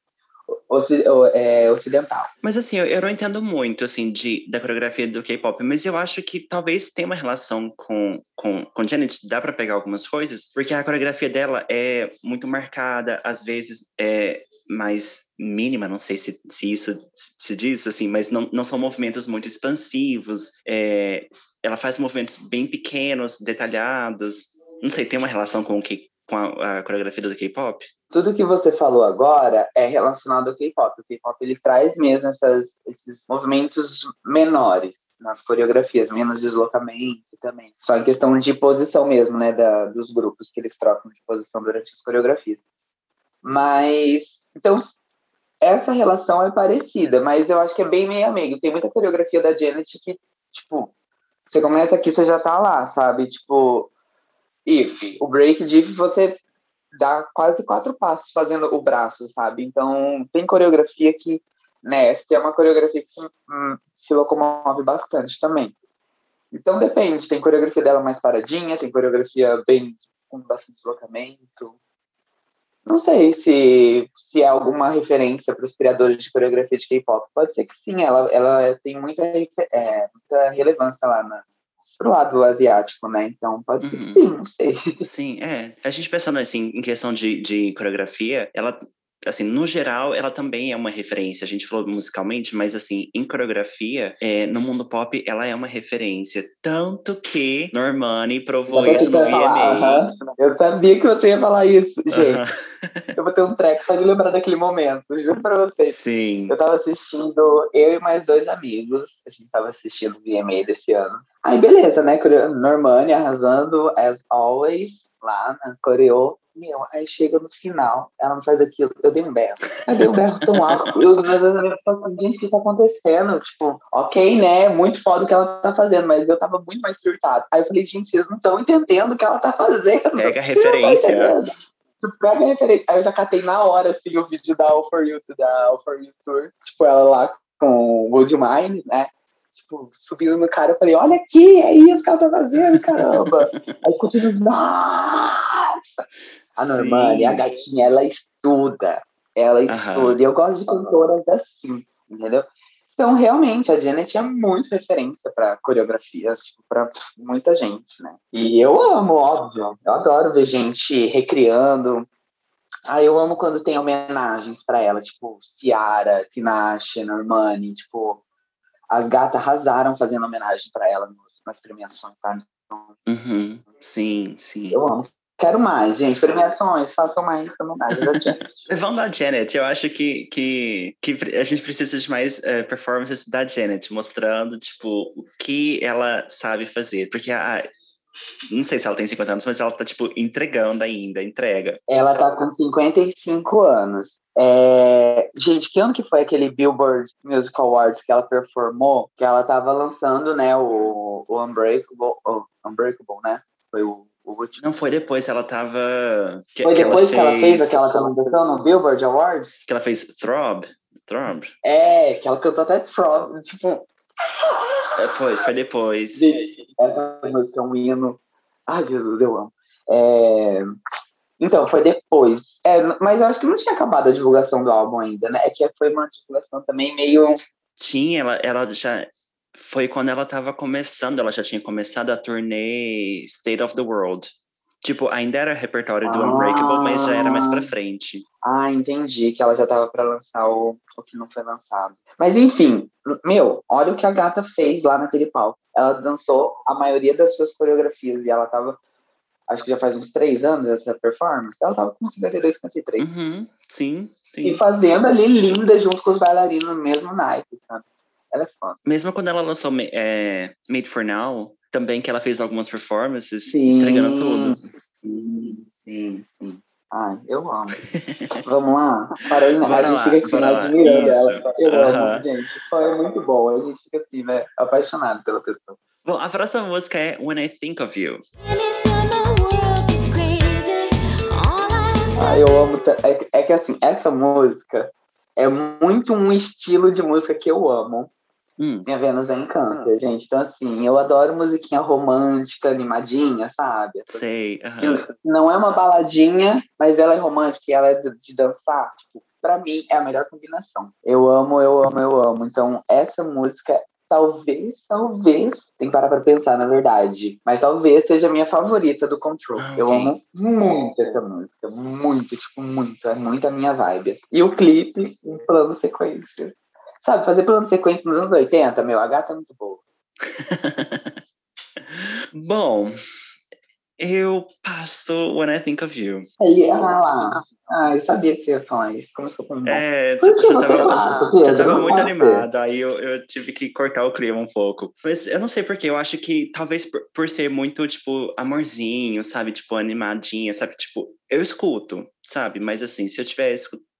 ocidental. Mas assim, eu, eu, não entendo muito assim de, da coreografia do K-pop, mas eu acho que talvez tenha uma relação com, com, com Janet, dá para pegar algumas coisas, porque a coreografia dela é muito marcada, às vezes é mais mínima, não sei se, se isso se diz assim, mas não, não são movimentos muito expansivos, é, ela faz movimentos bem pequenos, detalhados, não sei, tem uma relação com o que com a, a coreografia do K-pop? Tudo que você falou agora é relacionado ao K-pop. O K-pop ele traz mesmo essas, esses movimentos menores nas coreografias, menos deslocamento também. Só em questão de posição mesmo, né, da, dos grupos que eles trocam de posição durante as coreografias. Mas então essa relação é parecida, mas eu acho que é bem meio amigo. Tem muita coreografia da Janet que tipo você começa aqui, você já tá lá, sabe? Tipo, if, o break de if você dá quase quatro passos fazendo o braço, sabe? Então, tem coreografia que, né, essa é uma coreografia que se, hum, se locomove bastante também. Então, depende, tem coreografia dela mais paradinha, tem coreografia bem com bastante deslocamento. Não sei se, se é alguma referência para os criadores de coreografia de K-pop. Pode ser que sim, ela, ela tem muita, é, muita relevância lá na, pro lado asiático, né? Então pode ser uhum. sim, não sei. Sim, é. A gente pensando assim em questão de, de coreografia, ela assim, no geral, ela também é uma referência. A gente falou musicalmente, mas assim, em coreografia, é, no mundo pop, ela é uma referência. Tanto que Normani provou isso no VMA. Eu sabia que você ia falar isso, gente. Eu vou ter um treco só de lembrar daquele momento, juro pra vocês. Sim. Eu tava assistindo, eu e mais dois amigos, a gente tava assistindo o VMA desse ano. Aí, beleza, né? Normani arrasando, as always, lá na Coreô. Meu, aí chega no final, ela não faz aquilo, eu dei um berro. Eu dei um berro tão alto. Eu, às vezes, eu falo, gente, o que tá acontecendo? Tipo, ok, né? Muito foda o que ela tá fazendo, mas eu tava muito mais surtado. Aí eu falei, gente, vocês não estão entendendo o que ela tá fazendo. Pega a referência. Pega a referência. Aí eu já catei na hora, assim, o vídeo da All For You, da All For You Tour. Tipo, ela lá com o Would Mine, né? tipo, subindo no cara, eu falei, olha aqui, é isso que ela tá fazendo, caramba. Aí continua, nossa! A Normani, a gatinha, ela estuda, ela estuda. E eu gosto de cantoras assim, entendeu? Então, realmente, a Janet é muito referência para coreografias, tipo, para muita gente, né? E eu amo, óbvio. Eu adoro ver gente recriando. Ah, eu amo quando tem homenagens para ela, tipo Ciara, Tinashe, Normani, tipo as gatas arrasaram fazendo homenagem para ela nas premiações, sabe? Uhum. Sim, sim. Eu amo. Quero mais, gente. Premiações, façam mais homenagem da Janet. Vamos da Janet. Eu acho que, que, que a gente precisa de mais uh, performances da Janet, mostrando, tipo, o que ela sabe fazer. Porque a, não sei se ela tem 50 anos, mas ela tá, tipo, entregando ainda, entrega. Ela tá com 55 anos. É... Gente, que ano que foi aquele Billboard Music Awards que ela performou? Que ela tava lançando, né, o, o Unbreakable, o Unbreakable, né? Foi o. Não, foi depois, ela tava... Que, foi depois que ela, que fez... ela fez aquela apresentação no Billboard Awards? Que ela fez Throb. Throb. É, que ela cantou até Throb, tipo... É, foi, foi depois. Essa música é um hino. Ai, Jesus, eu amo. É... Então, foi depois. É, mas acho que não tinha acabado a divulgação do álbum ainda, né? É que foi uma divulgação também meio. Tinha, ela, ela já. Foi quando ela estava começando, ela já tinha começado a turnê State of the World. Tipo, ainda era repertório do ah, Unbreakable, mas já era mais pra frente. Ah, entendi. Que ela já tava para lançar o, o que não foi lançado. Mas enfim, meu, olha o que a gata fez lá naquele palco. Ela dançou a maioria das suas coreografias e ela tava acho que já faz uns três anos essa performance, ela tava com 52, 53. Uhum, sim, sim. E fazendo ali linda junto com os bailarinos no mesmo naipe, sabe? Ela é foda. Mesmo quando ela lançou é, Made for Now, também que ela fez algumas performances, sim, entregando tudo. Sim, sim, sim. Ai, eu amo. Vamos lá? Para aí, a gente fica aqui admirando ela. Eu amo, gente. Foi muito bom. A gente fica assim, né? Apaixonado pela pessoa. Bom, a próxima música é When I Think of You. Ah, eu amo. É, é que assim, essa música é muito um estilo de música que eu amo. Hum. Minha Vênus é em câncer, gente. Então, assim, eu adoro musiquinha romântica, animadinha, sabe? Sei. Uh Não é uma baladinha, mas ela é romântica e ela é de, de dançar. Tipo, pra mim, é a melhor combinação. Eu amo, eu amo, eu amo. Então, essa música talvez, talvez, tem que parar pra pensar, na verdade, mas talvez seja a minha favorita do Control. Ah, okay. Eu amo muito essa música, muito, tipo, muito, é muito a minha vibe. E o clipe em plano sequência. Sabe, fazer plano sequência nos anos 80, meu, a gata é muito boa. Bom, eu passo When I Think of You. Aí, ah lá. Ah, eu sabia que você ia falar isso. Começou com É, você, você, tava, você, você tava muito animado, aí eu, eu tive que cortar o clima um pouco. Mas eu não sei porquê, eu acho que talvez por, por ser muito, tipo, amorzinho, sabe? Tipo, animadinha, sabe? Tipo, eu escuto, sabe? Mas assim, se eu tiver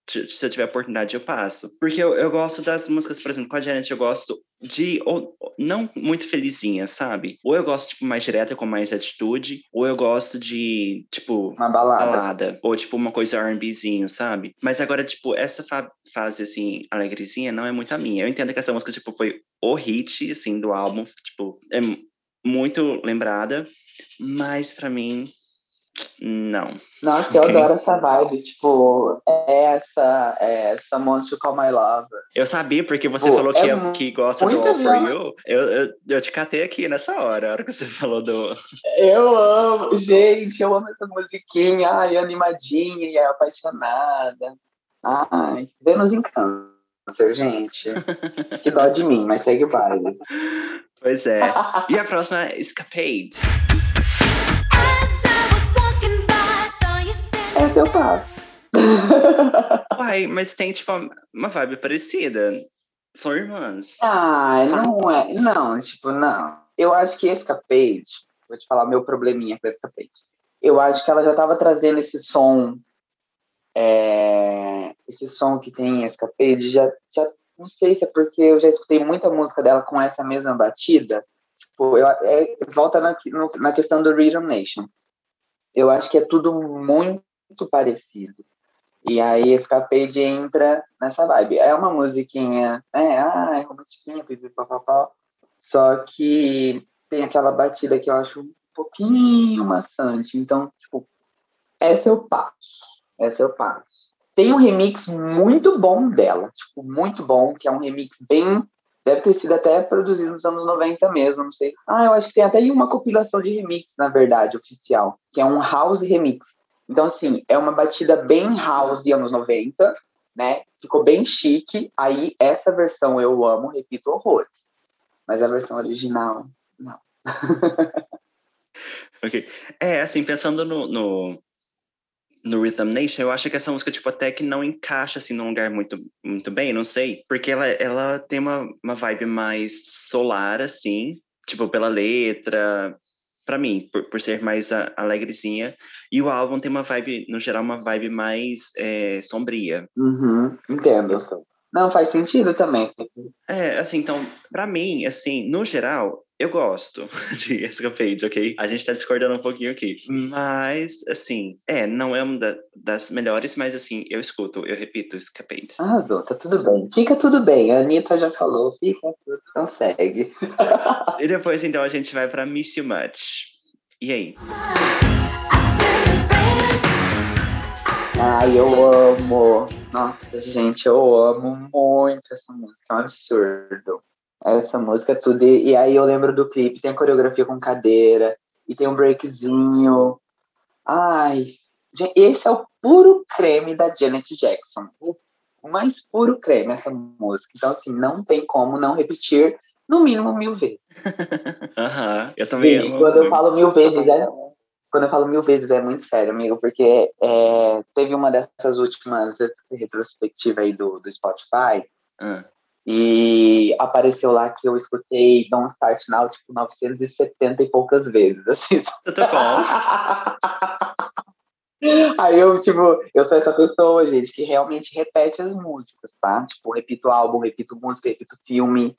se eu tiver oportunidade, eu passo. Porque eu, eu gosto das músicas, por exemplo, com a Janet, eu gosto de. Ou, não muito felizinha, sabe? Ou eu gosto, tipo, mais direta, com mais atitude, ou eu gosto de, tipo. Uma balada. balada ou, tipo, uma coisa RBzinho, sabe? Mas agora, tipo, essa fa fase, assim, alegrezinha, não é muito a minha. Eu entendo que essa música, tipo, foi o hit, assim, do álbum. Tipo, é muito lembrada, mas para mim não. Nossa, okay. eu adoro essa vibe, tipo, é essa, é essa Monte to Call My Lover. Eu sabia, porque você Pô, falou que, é que gosta do All For You. Eu, eu, eu te catei aqui nessa hora, a hora que você falou do... Eu amo, gente, eu amo essa musiquinha, ai, animadinha e apaixonada. Ai, Vênus em câncer, gente. que dó de mim, mas segue o baile. Pois é. E a próxima é Escapade. Essa eu faço. Uai, mas tem, tipo, uma vibe parecida. São irmãs. Ah, não é. Não, tipo, não. Eu acho que Escapade, vou te falar meu probleminha com Escapade. eu acho que ela já estava trazendo esse som, é, esse som que tem Escapade, já, já não sei se é porque eu já escutei muita música dela com essa mesma batida. Tipo, eu, é, volta na, no, na questão do Rhythm Nation. Eu acho que é tudo muito parecido. E aí Escapade entra nessa vibe. É uma musiquinha, né? Ah, é romantiquinha, papapá. Só que tem aquela batida que eu acho um pouquinho maçante. Então, tipo, essa eu passo. Essa eu passo. Tem um remix muito bom dela, tipo, muito bom, que é um remix bem. Deve ter sido até produzido nos anos 90 mesmo, não sei. Ah, eu acho que tem até uma compilação de remix, na verdade, oficial, que é um house remix. Então, assim, é uma batida bem house anos 90, né? Ficou bem chique. Aí, essa versão eu amo, repito, horrores. Mas a versão original, não. ok. É, assim, pensando no, no, no Rhythm Nation, eu acho que essa música, tipo, até que não encaixa, assim, num lugar muito, muito bem, não sei. Porque ela, ela tem uma, uma vibe mais solar, assim, tipo, pela letra, para mim, por, por ser mais a, alegrezinha. E o álbum tem uma vibe, no geral, uma vibe mais é, sombria. Uhum, entendo. Não, faz sentido também. É, assim, então, para mim, assim, no geral, eu gosto de Escapade, ok? A gente tá discordando um pouquinho aqui. Mas, assim, é, não é uma da, das melhores, mas, assim, eu escuto, eu repito, Escapade. Arrasou, tá tudo bem. Fica tudo bem, a Anitta já falou, fica tudo, então segue. e depois, então, a gente vai pra Miss You Much. E aí? Ai, eu amo. Nossa, gente, eu amo muito essa música. É um absurdo. Essa música tudo. E, e aí eu lembro do clipe, tem a coreografia com cadeira, e tem um breakzinho. Ai, esse é o puro creme da Janet Jackson. O mais puro creme, essa música. Então, assim, não tem como não repetir no mínimo mil vezes. Aham, eu também. Quando eu falo mil vezes, é, quando eu falo mil vezes é muito sério, amigo, porque é, teve uma dessas últimas retrospectivas aí do, do Spotify. Ah. E apareceu lá que eu escutei Don't Start Now, tipo, 970 e poucas vezes. Assim. Tudo bom. Aí eu, tipo, eu sou essa pessoa, gente, que realmente repete as músicas, tá? Tipo, repito álbum, repito música, repito filme.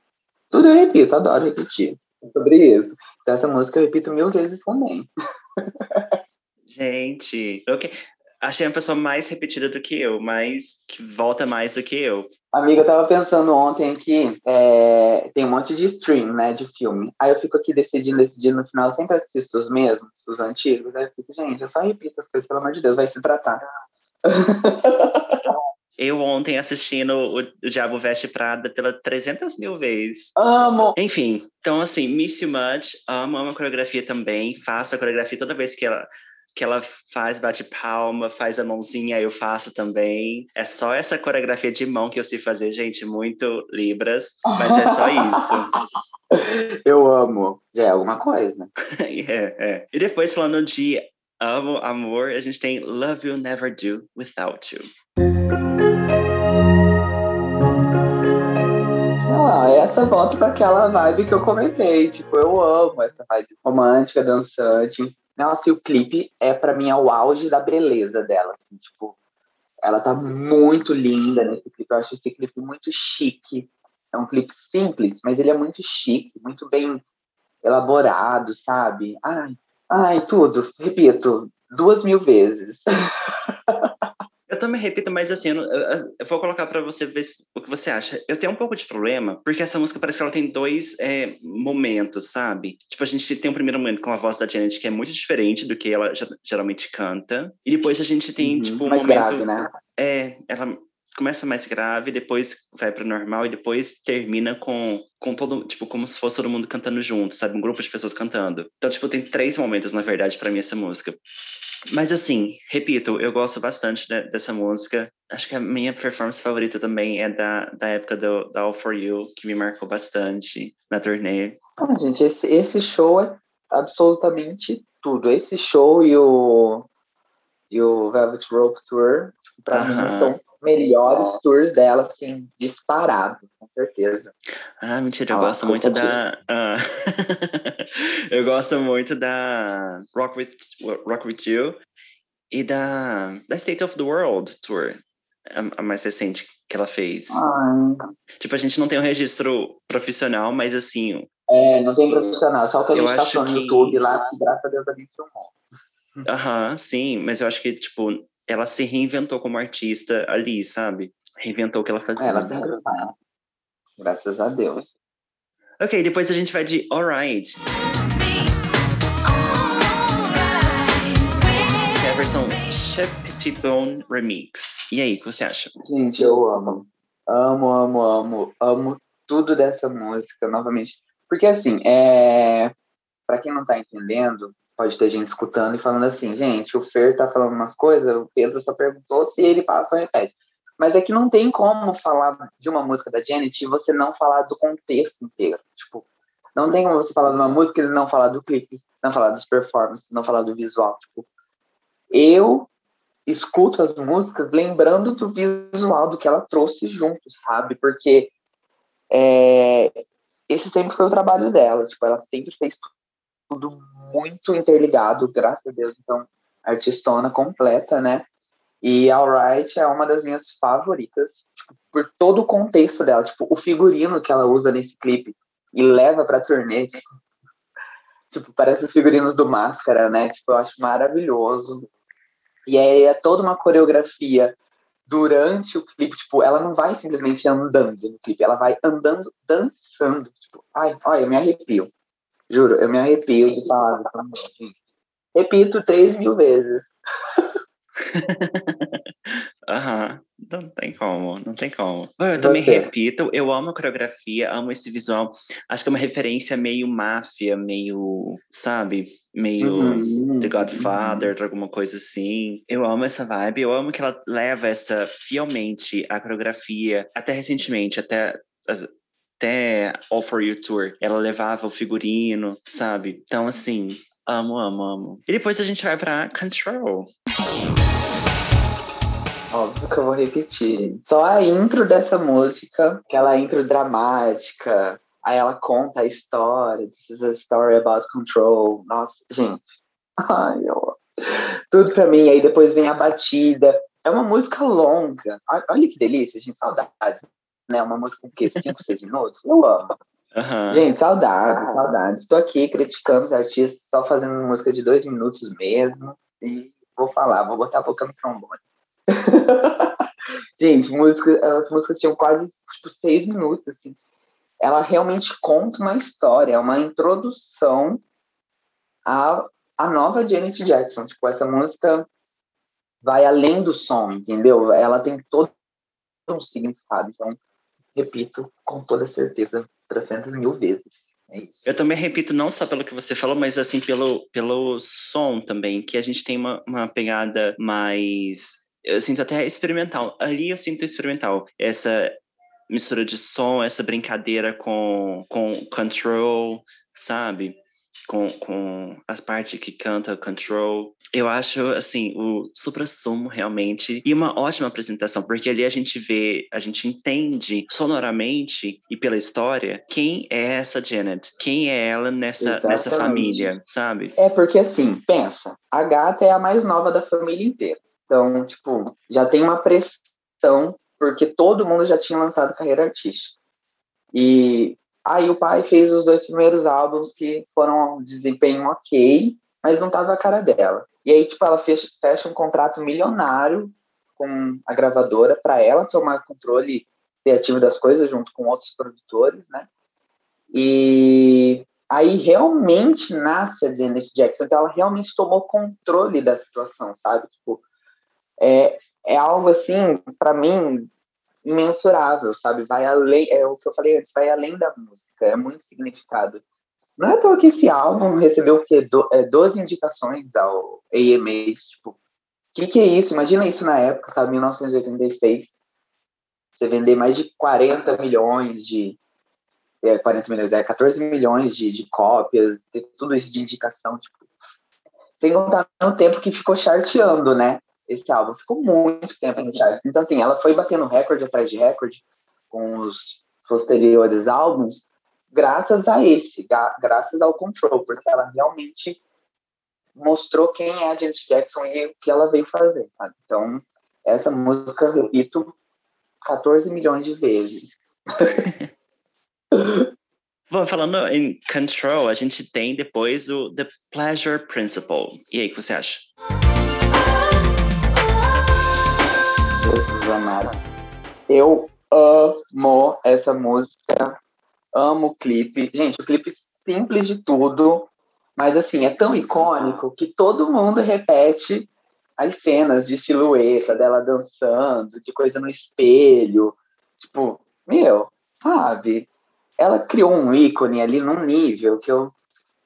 Tudo eu repito, adoro repetir. Sobre isso. Então, essa música eu repito mil vezes também. Gente, ok achei uma pessoa mais repetida do que eu, mas que volta mais do que eu. Amiga, eu tava pensando ontem que é, tem um monte de stream, né, de filme. Aí eu fico aqui decidindo, decidindo, no final sempre assisto os mesmos, os antigos. Aí eu fico, gente, eu só repito as coisas, pelo amor de Deus, vai se tratar. Eu ontem assistindo o, o Diabo Veste Prada pela 300 mil vezes. Amo! Enfim, então assim, Miss You Much, amo, amo a coreografia também, faço a coreografia toda vez que ela que ela faz, bate palma, faz a mãozinha, eu faço também. É só essa coreografia de mão que eu sei fazer, gente, muito Libras, mas é só isso. eu amo. Já é alguma coisa. é, é. E depois, falando de amo, amor, a gente tem Love You Never Do Without You. Ah, essa volta para aquela vibe que eu comentei. Tipo, eu amo essa vibe romântica, dançante. Nossa, e o clipe é para mim é o auge da beleza dela, assim, tipo, ela tá muito linda nesse clipe. Eu acho esse clipe muito chique. É um clipe simples, mas ele é muito chique, muito bem elaborado, sabe? Ai, ai, tudo. Repito, duas mil vezes. Eu também repito, mas assim, eu, eu vou colocar para você ver o que você acha. Eu tenho um pouco de problema, porque essa música parece que ela tem dois é, momentos, sabe? Tipo, a gente tem um primeiro momento com a voz da Janet, que é muito diferente do que ela geralmente canta. E depois a gente tem, uhum, tipo, um mais momento. Grave, né? É, ela começa mais grave, depois vai para normal e depois termina com, com todo, tipo, como se fosse todo mundo cantando junto, sabe? Um grupo de pessoas cantando. Então, tipo, tem três momentos, na verdade, para mim, essa música. Mas assim, repito, eu gosto bastante de, dessa música. Acho que a minha performance favorita também é da, da época do, da All For You, que me marcou bastante na turnê. Ah, gente, esse, esse show é absolutamente tudo. Esse show e o, e o Velvet Rope Tour, tipo, pra uh -huh. mim, são melhores tours dela, assim, disparado, com certeza. Ah, mentira, eu ah, gosto muito da. Uh, eu gosto muito da Rock with, Rock with You e da, da State of the World Tour, a, a mais recente que ela fez. Ai. Tipo, a gente não tem um registro profissional, mas assim. É, não tem profissional, só o que a gente passou no que... YouTube lá, que graças a Deus a gente filmou. Aham, sim, mas eu acho que, tipo, ela se reinventou como artista ali, sabe? Reinventou o que ela fazia. Ela faz. Graças a Deus. Ok, depois a gente vai de Alright. Que é a versão Chef Petit Bone Remix. E aí, o que você acha? Gente, eu amo. Amo, amo, amo. Amo tudo dessa música, novamente. Porque, assim, é... para quem não tá entendendo, pode ter gente escutando e falando assim, gente, o Fer tá falando umas coisas, o Pedro só perguntou se ele passa ou repete. Mas é que não tem como falar de uma música da Janet e você não falar do contexto inteiro. Tipo, não tem como você falar de uma música e não falar do clipe, não falar das performances, não falar do visual. Tipo, eu escuto as músicas lembrando do visual, do que ela trouxe junto, sabe? Porque é, esse sempre foi o trabalho dela. Tipo, ela sempre fez tudo muito interligado, graças a Deus. Então, artistona completa, né? E Alright é uma das minhas favoritas, tipo, por todo o contexto dela, tipo, o figurino que ela usa nesse clipe e leva pra turnê, tipo, tipo parece os figurinos do Máscara, né? Tipo, eu acho maravilhoso. E é, é toda uma coreografia durante o clipe, tipo, ela não vai simplesmente andando no clipe, ela vai andando, dançando. Tipo, ai, olha, eu me arrepio. Juro, eu me arrepio de falar Repito três mil vezes. Aham, não tem como, não tem como. Eu também Você. repito, eu amo a coreografia, amo esse visual. Acho que é uma referência meio máfia, meio, sabe? Meio uhum. The Godfather, alguma coisa assim. Eu amo essa vibe, eu amo que ela leva essa fielmente a coreografia, até recentemente, até até All For You Tour, ela levava o figurino, sabe? Então, assim, amo, amo, amo. E depois a gente vai pra Control. Óbvio que eu vou repetir. Só a intro dessa música, aquela intro dramática, aí ela conta a história, this is a story about control. Nossa, gente. Ai, eu... Tudo pra mim. Aí depois vem a batida. É uma música longa. Olha que delícia, gente. Saudades né? Uma música com o quê? Cinco, seis minutos? Eu amo. Uhum. Gente, saudade, saudade. Estou aqui criticando os artistas só fazendo música de dois minutos mesmo. E vou falar, vou botar a boca no trombone. Gente, música, as músicas tinham quase tipo, seis minutos, assim. Ela realmente conta uma história, é uma introdução à, à nova Janet Jackson. Tipo, essa música vai além do som, entendeu? Ela tem todo um significado. Então, repito com toda certeza 300 mil vezes. É isso. Eu também repito, não só pelo que você falou, mas assim, pelo, pelo som também, que a gente tem uma, uma pegada mais. Eu sinto até experimental. Ali eu sinto experimental. Essa mistura de som, essa brincadeira com, com control, sabe? com, com as partes que canta Control. Eu acho, assim, o supra-sumo realmente. E uma ótima apresentação, porque ali a gente vê, a gente entende sonoramente e pela história quem é essa Janet, quem é ela nessa, nessa família, sabe? É porque, assim, pensa, a gata é a mais nova da família inteira. Então, tipo, já tem uma pressão, porque todo mundo já tinha lançado carreira artística. E Aí o pai fez os dois primeiros álbuns que foram um desempenho ok, mas não tava a cara dela. E aí, tipo, ela fez, fecha um contrato milionário com a gravadora para ela tomar controle criativo das coisas junto com outros produtores, né? E aí realmente nasce a Janet Jackson, que ela realmente tomou controle da situação, sabe? Tipo, é, é algo assim, para mim, imensurável, sabe? Vai além, é o que eu falei antes, vai além da música, é muito significado. Não é à toa que esse álbum recebeu o quê? Do, é, 12 indicações ao AMAs, tipo, o que, que é isso? Imagina isso na época, sabe? 1986. Você vender mais de 40 milhões de. É, 40 milhões, é 14 milhões de, de cópias, ter tudo isso de indicação, tipo. Sem contar no tempo que ficou charteando, né? esse álbum ficou muito tempo no charts. Então, assim, ela foi batendo recorde atrás de recorde com os posteriores álbuns, graças a esse, graças ao Control, porque ela realmente mostrou quem é a Janet Jackson e o que ela veio fazer, sabe? Então, essa música, repito, 14 milhões de vezes. Bom, falando em Control, a gente tem depois o The Pleasure Principle. E aí, o que você acha? Jesus amado. Eu amo essa música, amo o clipe. Gente, o clipe simples de tudo, mas assim, é tão icônico que todo mundo repete as cenas de silhueta dela dançando, de coisa no espelho. Tipo, meu, sabe? Ela criou um ícone ali num nível que eu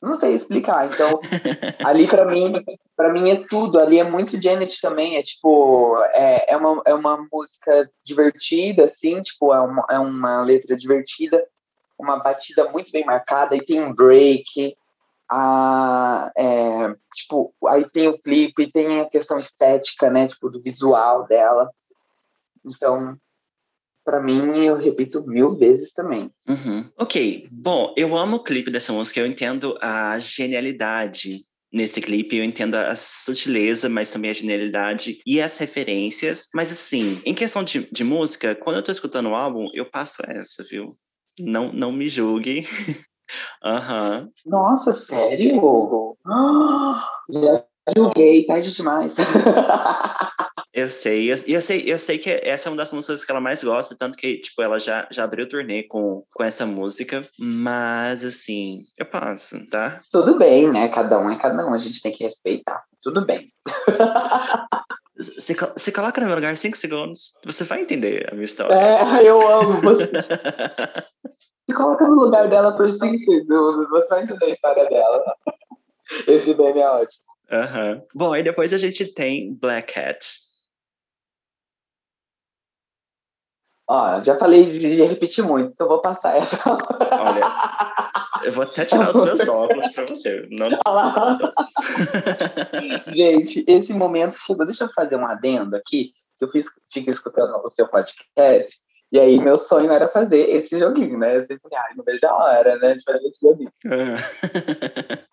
não sei explicar. Então, ali para mim, para mim é tudo. Ali é muito Janet também. É tipo, é, é, uma, é uma música divertida, assim, tipo, é uma, é uma letra divertida, uma batida muito bem marcada, e tem um break. A, é, tipo, aí tem o clipe, tem a questão estética, né, tipo, do visual dela. Então, para mim, eu repito mil vezes também. Uhum. Ok, bom, eu amo o clipe dessa música, eu entendo a genialidade nesse clipe, eu entendo a sutileza, mas também a genialidade e as referências. Mas assim, em questão de, de música, quando eu tô escutando o álbum, eu passo essa, viu? Não, não me julgue. Aham. uhum. Nossa, sério? já julguei, tá demais. Eu sei, e eu sei, eu sei que essa é uma das músicas que ela mais gosta, tanto que, tipo, ela já, já abriu o turnê com, com essa música, mas, assim, eu passo, tá? Tudo bem, né? Cada um é cada um, a gente tem que respeitar. Tudo bem. Você, você coloca no meu lugar cinco segundos, você vai entender a minha história. É, eu amo você. Se coloca no lugar dela por cinco segundos, você vai entender a história dela. Esse meme é ótimo. Uhum. Bom, e depois a gente tem Black Hat. Ó, já falei de repetir muito, então vou passar essa. Olha, eu vou até tirar os meus óculos para você. Não... Gente, esse momento chegou. Deixa eu fazer um adendo aqui, que eu fiz, fico escutando o seu podcast. E aí, meu sonho era fazer esse joguinho, né? Eu sempre, ai, não vejo a hora, né? De fazer esse joguinho.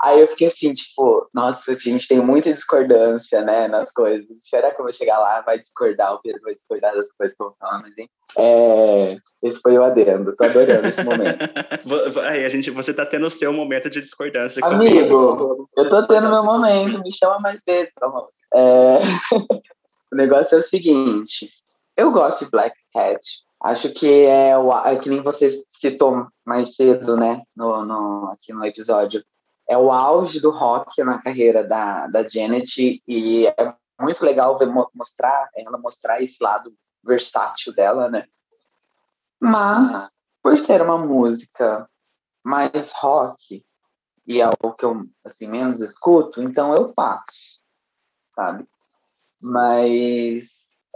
aí eu fiquei assim, tipo, nossa, a gente tem muita discordância, né? Nas coisas. Será que eu vou chegar lá, vai discordar, o Pedro vai discordar das coisas que eu vou falar, mas, hein? É, esse foi o adendo, tô adorando esse momento. aí, a gente, você tá tendo o seu momento de discordância. Amigo, eu tô tendo meu momento, me chama mais vezes, pelo amor. É... o negócio é o seguinte, eu gosto de Black Cat, Acho que é, o, é que nem você citou mais cedo, né, no, no, aqui no episódio. É o auge do rock na carreira da, da Janet e é muito legal ver, mostrar ela mostrar esse lado versátil dela, né? Mas por ser uma música mais rock e é o que eu assim menos escuto, então eu passo, sabe? Mas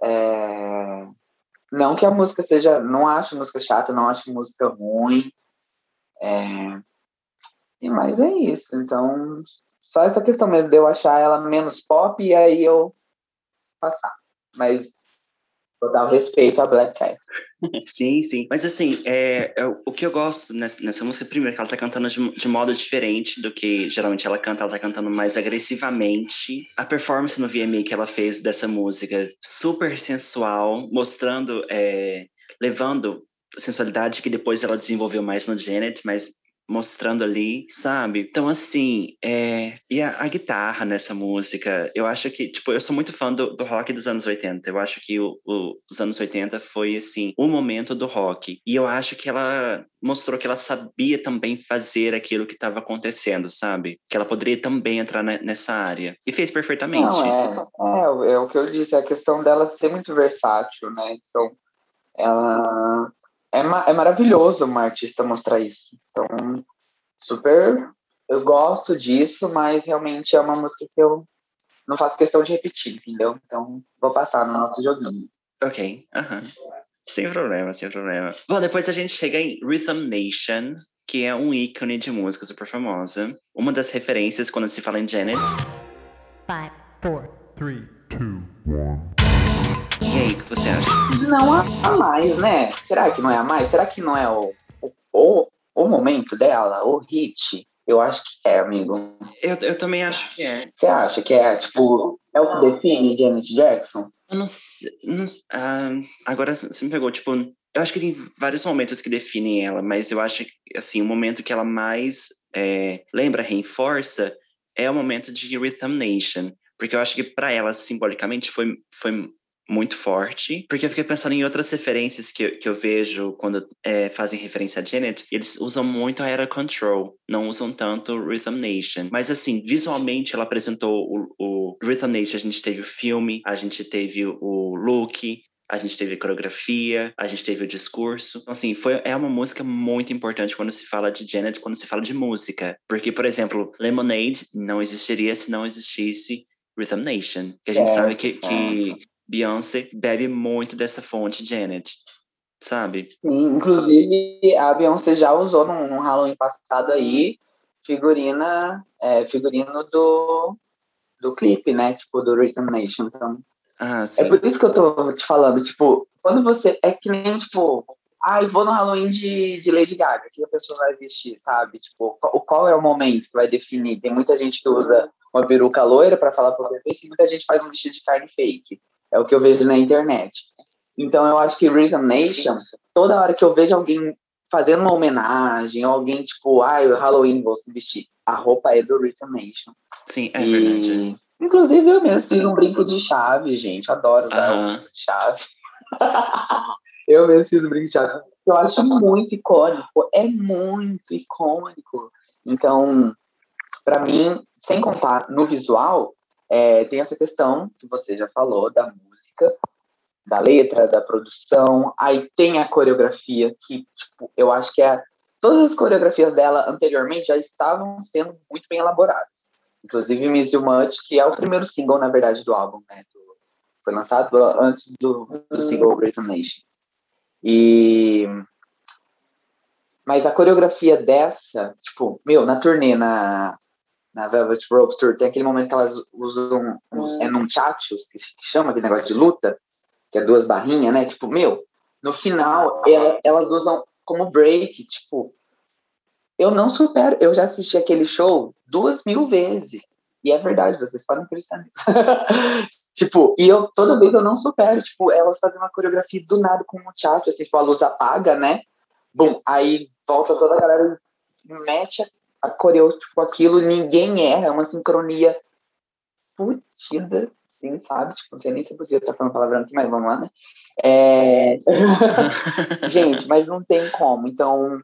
é, não que a música seja. Não acho música chata, não acho música ruim. É, e mais é isso. Então, só essa questão mesmo de eu achar ela menos pop e aí eu passar. Mas Vou dar o respeito a Black Cat. sim, sim. Mas assim, é, é, o que eu gosto nessa, nessa música, primeiro, que ela tá cantando de, de, modo diferente do que geralmente ela canta, ela tá cantando mais agressivamente. A performance no VMA que ela fez dessa música, super sensual, mostrando, é, levando sensualidade que depois ela desenvolveu mais no Janet, mas mostrando ali, sabe? Então, assim, é... e a, a, guitarra nessa música, eu acho que, tipo, eu sou muito fã do, do rock dos anos 80. Eu acho que o, o, os anos 80 foi, assim, o momento do rock. E eu acho que ela mostrou que ela sabia também fazer aquilo que estava acontecendo, sabe? Que ela poderia também entrar nessa área. E fez perfeitamente. Não, é, é, é o que eu disse, a questão dela ser muito versátil, né? Então, ela é, ma é maravilhoso uma artista mostrar isso. Então, super. Eu gosto disso, mas realmente é uma música que eu não faço questão de repetir, entendeu? Então, vou passar no nosso joguinho. Ok, aham. Sem problema, sem problema. Bom, depois a gente chega em Rhythm Nation, que é um ícone de música super famosa. Uma das referências quando se fala em Janet. 5, 4, 3, 2, 1. E aí, o que você acha? Não há a mais, né? Será que não é a mais? Será que não é o, o, o, o momento dela, o hit? Eu acho que é, amigo. Eu, eu também acho que é. Você acha que é, tipo, é o que define Janet Jackson? Eu não sei. Não, ah, agora você me pegou, tipo, eu acho que tem vários momentos que definem ela, mas eu acho que, assim, o momento que ela mais é, lembra, reforça, é o momento de Rhythm Nation. Porque eu acho que para ela, simbolicamente, foi, foi muito forte, porque eu fiquei pensando em outras referências que, que eu vejo quando é, fazem referência a Janet, eles usam muito a Era Control, não usam tanto Rhythm Nation. Mas assim, visualmente ela apresentou o, o Rhythm Nation, a gente teve o filme, a gente teve o look, a gente teve a coreografia, a gente teve o discurso. Então, assim, foi, é uma música muito importante quando se fala de Janet, quando se fala de música. Porque, por exemplo, Lemonade não existiria se não existisse Rhythm Nation. Que a gente é, sabe que, que Beyoncé bebe muito dessa fonte, Janet. Sabe? Inclusive, a Beyoncé já usou num, num Halloween passado aí figurina, é, figurino do, do clipe, né? Tipo, do Rhythm Nation. Então, ah, é por isso que eu tô te falando, tipo, quando você. É que nem, tipo, ah, eu vou no Halloween de, de Lady Gaga, que a pessoa vai vestir, sabe? Tipo, qual, qual é o momento que vai definir? Tem muita gente que usa uma peruca loira para falar por e muita gente faz um vestido de carne fake. É o que eu vejo na internet. Então eu acho que Rhythm Nation, toda hora que eu vejo alguém fazendo uma homenagem, alguém tipo, ah, o Halloween vou se vestir, a roupa é do Rhythm Nation. Sim, é e... verdade. Inclusive eu mesmo fiz um brinco de chave, gente. Eu adoro usar um brinco de chave. eu mesmo fiz um brinco de chave. Eu acho muito icônico, é muito icônico. Então, para mim, sem contar no visual, é, tem essa questão que você já falou da música, da letra, da produção. Aí tem a coreografia, que tipo, eu acho que é, todas as coreografias dela anteriormente já estavam sendo muito bem elaboradas. Inclusive Miss You Much, que é o primeiro single, na verdade, do álbum, né? Do, foi lançado antes do, do single Great Nation. E mas a coreografia dessa, tipo, meu, na turnê, na, na Velvet Rope Tour, tem aquele momento que elas usam uns, é num chachos, que, chama aquele negócio de luta, que é duas barrinhas, né? Tipo, meu, no final, ela, elas usam como break, tipo, eu não supero, eu já assisti aquele show duas mil vezes. E é verdade, vocês podem acreditar tipo, e eu toda vez eu não supero, tipo, elas fazendo uma coreografia do nada com um teatro, assim, tipo, a luz apaga, né? Bum, aí volta toda a galera, mete a coreo, tipo, aquilo, ninguém erra, é uma sincronia fodida, assim, sabe? Tipo, não sei nem se eu podia estar falando palavrão aqui, mas vamos lá, né? É... Gente, mas não tem como. Então,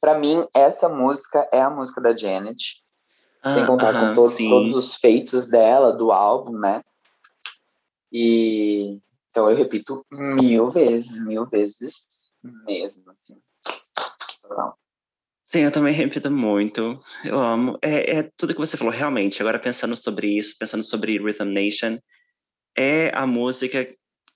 para mim, essa música é a música da Janet. Ah, Sem contar com todos, todos os feitos dela, do álbum, né? E então eu repito mil vezes, mil vezes mesmo, assim. Não. Sim, eu também repito muito. Eu amo. É, é, tudo que você falou, realmente. Agora, pensando sobre isso, pensando sobre Rhythm Nation, é a música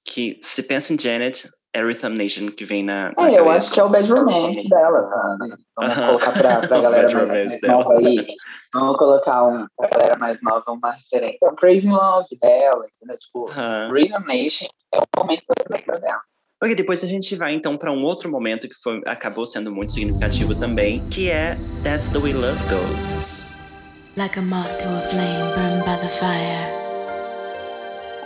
que, se pensa em Janet, é Rhythm Nation que vem na. na é, eu acho que é o Bad Romance dela, tá? Vamos uh -huh. colocar pra, pra galera mais, mais nova aí. Vamos colocar um, pra galera mais nova uma referência. É o Crazy Love dela, entendeu? Tipo, uh -huh. Rhythm Nation é o momento que você lembra dela. Ok, depois a gente vai então para um outro momento que foi, acabou sendo muito significativo também, que é That's the Way Love Goes. Like a moth to a flame burned by the fire.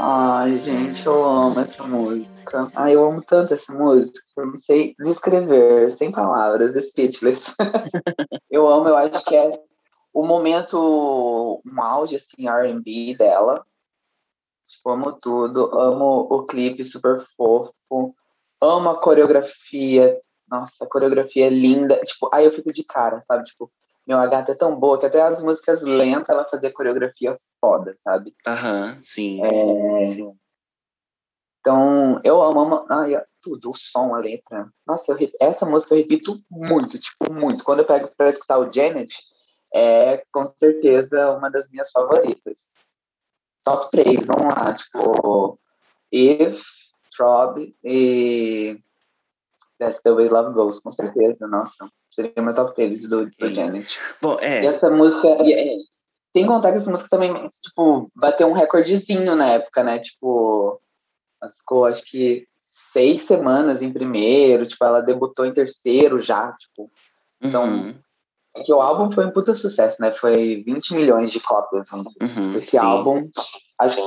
Ai, gente, eu amo essa música. Ai, eu amo tanto essa música. Eu não sei descrever, sem palavras, speechless. eu amo, eu acho que é o momento, um auge, assim, R&B dela. Tipo, amo tudo. Amo o clipe super fofo. Amo a coreografia. Nossa, a coreografia é linda. Tipo, aí eu fico de cara, sabe? Tipo, meu, a gata é tão boa que até as músicas lentas ela fazia coreografia foda, sabe? Aham, sim. É... Então, eu amo, amo ai, tudo, o som, a letra. Nossa, eu, essa música eu repito muito, tipo, muito. Quando eu pego pra escutar o Janet, é com certeza uma das minhas favoritas. Top 3, vamos lá, tipo, If, Throb e That's the Way Love Goes, com certeza, nossa. Seria meu top 3 do, do Janet. Bom, é. E essa música. É, tem que contar que essa música também, tipo, bateu um recordezinho na época, né? Tipo. Ela ficou, acho que, seis semanas em primeiro, tipo, ela debutou em terceiro já, tipo. Então, Uhum. é que o álbum foi um puta sucesso, né? Foi 20 milhões de cópias. né? Uhum, Esse sim. álbum, acho,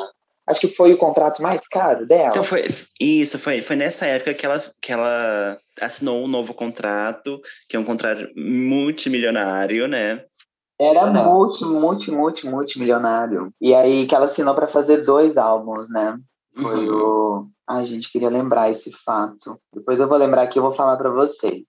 acho que foi o contrato mais caro dela. Então foi isso, foi, foi nessa época que ela, que ela assinou um novo contrato, que é um contrato multimilionário, né? Era multi, multi, multi, multimilionário. E aí que ela assinou pra fazer dois álbuns, né? Foi Uhum. o. Ai, gente, queria lembrar esse fato. Depois eu vou lembrar aqui e eu vou falar pra vocês.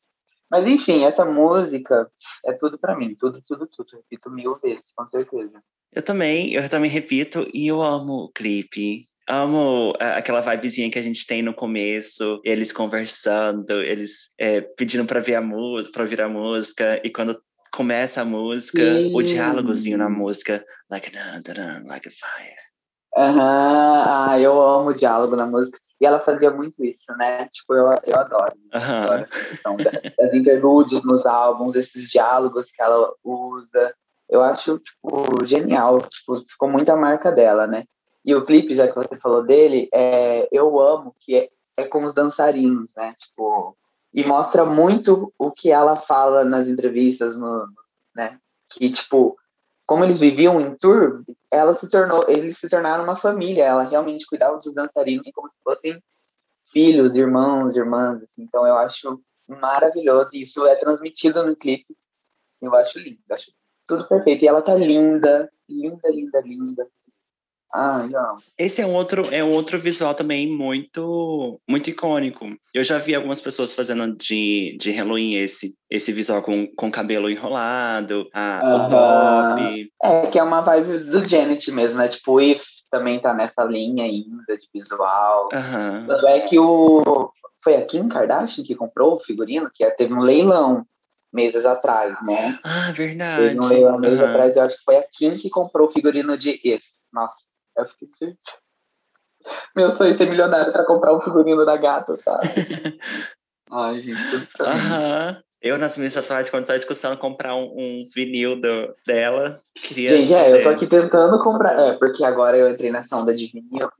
Mas enfim, essa música é tudo pra mim. Tudo, tudo, tudo. Repito mil vezes, com certeza. Eu também, eu também repito, e eu amo o clipe. Amo aquela vibezinha que a gente tem no começo, eles conversando, eles é, pedindo pra ver a música, para ouvir a música, e quando começa a música, o Sim. diálogozinho na música, like dun, dun, like a fire. Aham, ah, eu amo o diálogo na música. E ela fazia muito isso, né? Tipo, eu, eu adoro. Aham. Adoro essa questão da- das interlúdios nos álbuns, esses diálogos que ela usa. Eu acho, tipo, genial. Tipo, ficou muito a marca dela, né? E o clipe, já que você falou dele, é, eu amo que é, é com os dançarinos, né? Tipo, e mostra muito o que ela fala nas entrevistas, no, né? Que, tipo, como eles viviam em tour, ela se tornou, eles se tornaram uma família. Ela realmente cuidava dos dançarinos como se fossem filhos, irmãos, irmãs. assim. Então eu acho maravilhoso. E isso é transmitido no clipe. Eu acho lindo, acho tudo perfeito. E ela tá linda, linda, linda, linda. Não. Esse é um outro, é um outro visual também muito, muito icônico. Eu já vi algumas pessoas fazendo de, de Halloween esse, esse visual com, com cabelo enrolado, a, o top. É, que é uma vibe do Janet mesmo, né? Tipo, o If também tá nessa linha ainda de visual. Aham. Tanto é que o. Foi a Kim Kardashian que comprou o figurino, que teve um leilão meses atrás, né? Ah, verdade. Teve um leilão meses Aham. atrás, eu acho que foi a Kim que comprou o figurino de If. Nossa, eu fiquei gente. Meu sonho é ser milionário pra comprar um figurino da gata, sabe? Ai, gente, tudo pra mim. Aham. Eu, nas minhas atuais condições, custando comprar um, um vinil do, dela. Queria Gente, é, eu tô aqui tentando comprar. É, porque agora eu entrei nessa onda de vinil.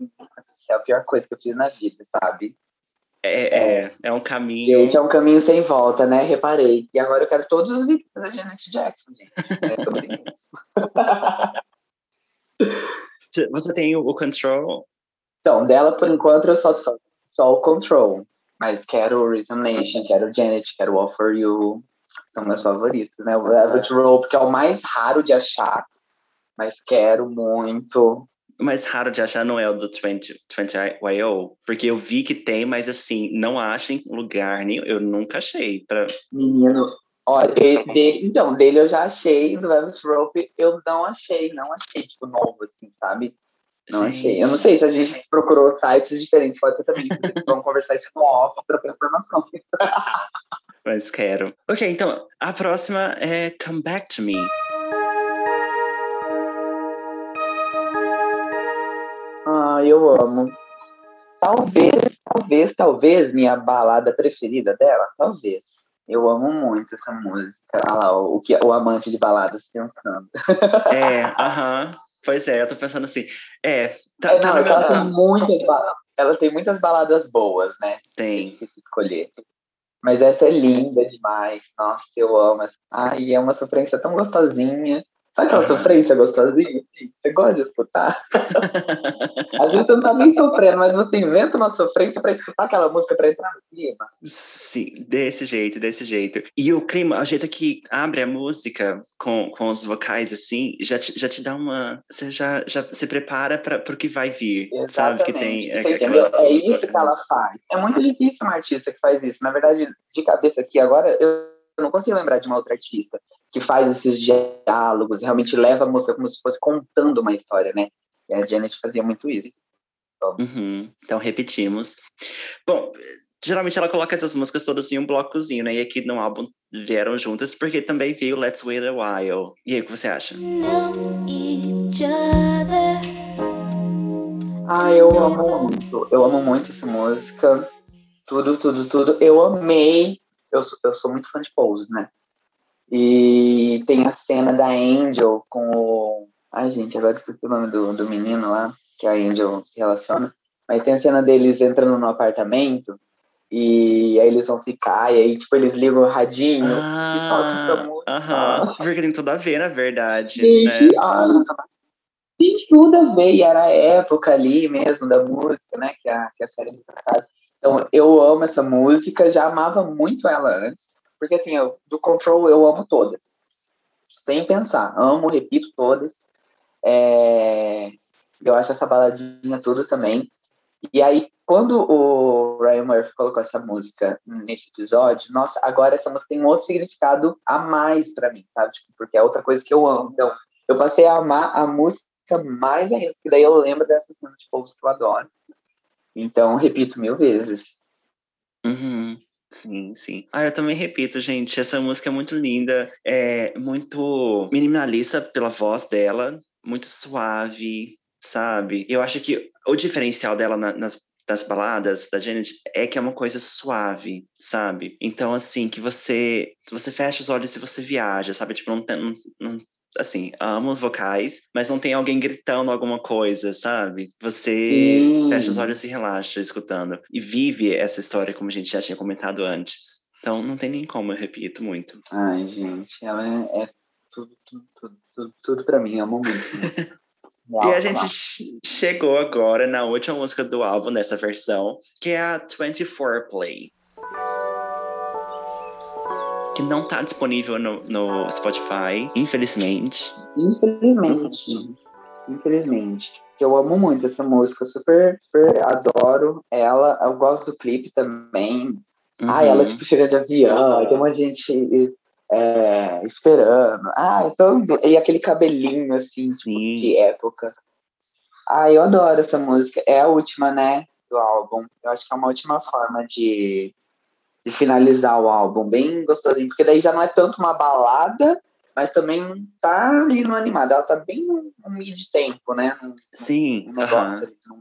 É a pior coisa que eu fiz na vida, sabe? É, é, é um caminho. Gente, é um caminho sem volta, né? Reparei. E agora eu quero todos os vídeos da Janet Jackson, gente. É sobre isso. Você tem o, Control. Então, dela, por enquanto, eu só, só, só o Control. Mas quero o Rhythm Nation, quero o Janet, quero o All For You. São meus favoritos, né? O Average Rope, que é o mais raro de achar. Mas quero muito. O mais raro de achar não é o do 20, 20YO, porque eu vi que tem, mas assim, não acho em lugar nenhum. Eu nunca achei. Pra... Menino, olha, de- então, dele eu já achei, do Average Rope eu não achei, não achei, tipo, novo, assim, sabe? Não achei. Eu não sei se a gente procurou sites diferentes, pode ser também. inclusive, Vamos conversar isso no off, trocar informação. Mas quero. Ok, então, a próxima é Come Back to Me. Ah, eu amo. Talvez, talvez, talvez minha balada preferida dela, talvez. Eu amo muito essa música. Olha lá, o, que, o amante de baladas pensando. É, aham. Pois é, eu tô pensando assim. É, tá, É, tá não, que ela tem muitas baladas. Ela tem muitas baladas boas, né? Tem. difícil escolher. Mas essa é linda demais. Nossa, eu amo. essa- Ai, é uma sofrência tão gostosinha. Sabe aquela sofrência gostosinha? assim? Você gosta de escutar? Às vezes você não tá nem sofrendo, mas você inventa uma sofrência pra escutar aquela música pra entrar no clima. Sim, desse jeito, desse jeito. E o clima, o jeito que abre a música com, com os vocais assim, já te, já te dá uma. Você já, já se prepara para o que vai vir. Sabe? Que tem. Entendeu? É isso que ela faz. É muito difícil uma artista que faz isso. Na verdade, de cabeça aqui agora, eu não consigo lembrar de uma outra artista que faz esses diálogos, realmente leva a música como se fosse contando uma história, né? E a Janet fazia muito isso. Uhum. Então, repetimos. Bom, geralmente ela coloca essas músicas todas em um blocozinho, né? E aqui no álbum vieram juntas, porque também veio Let's Wait a While. E aí, o que você acha? know each other. Ah, eu amo muito. Eu amo muito essa música. Tudo, tudo, tudo. Eu amei. Eu, sou- eu sou muito fã de Pose, né? E tem a cena da Angel com o. Ai, gente, agora esqueci o nome do, do menino lá, que a Angel se relaciona. Mas tem a cena deles entrando no apartamento e aí eles vão ficar, e aí, tipo, eles ligam o radinho ah, e tocam essa música. Aham, porque tem tudo a ver, na verdade. Gente, né? ah, gente, tudo a ver, e era a época ali mesmo da música, né, que a, que a série traz. Então, eu amo essa música, já amava muito ela antes, porque assim, eu, do Control eu amo todas, sem pensar, amo, repito todas. É, eu acho essa baladinha tudo também. E aí, quando o Ryan Murphy colocou essa música nesse episódio, nossa, agora essa música tem um outro significado a mais para mim, sabe? Tipo, porque é outra coisa que eu amo. Então, eu passei a amar a música mais ainda, porque daí eu lembro dessas cenas de povos que eu adoro. Então, repito mil vezes. Uhum. Sim, sim. Ah, eu também repito, gente, essa música é muito linda, é muito minimalista pela voz dela, muito suave, sabe? Eu acho que o diferencial dela na, nas das baladas da Janet é que é uma coisa suave, sabe? Então, assim, que você você fecha os olhos e você viaja, sabe? Tipo, não tem, não, não, assim, amo vocais, mas não tem alguém gritando alguma coisa, sabe? Você Sim. fecha os olhos e relaxa escutando. E vive essa história, como a gente já tinha comentado antes. Então, não tem nem como, eu repito muito. Ai, gente, ela é, é tudo, tudo, tudo, tudo, tudo pra mim, amo muito. E a gente che- chegou agora na última música do álbum, nessa versão, que é a 24 Play. Que não tá disponível no, no Spotify, infelizmente. Infelizmente, infelizmente. Eu amo muito essa música, super, super adoro ela. Eu gosto do clipe também. Ah, ela Uhum. tipo chega de avião, tem uma gente é, esperando. Ah, então, e aquele cabelinho assim, tipo, Sim. de época. Ah, eu adoro essa música. É a última, né, do álbum. Eu acho que é uma última forma de, de finalizar o álbum, bem gostosinho, porque daí já não é tanto uma balada, mas também tá ali no animado. Ela tá bem no, no mid tempo, né? No, Sim, no negócio no.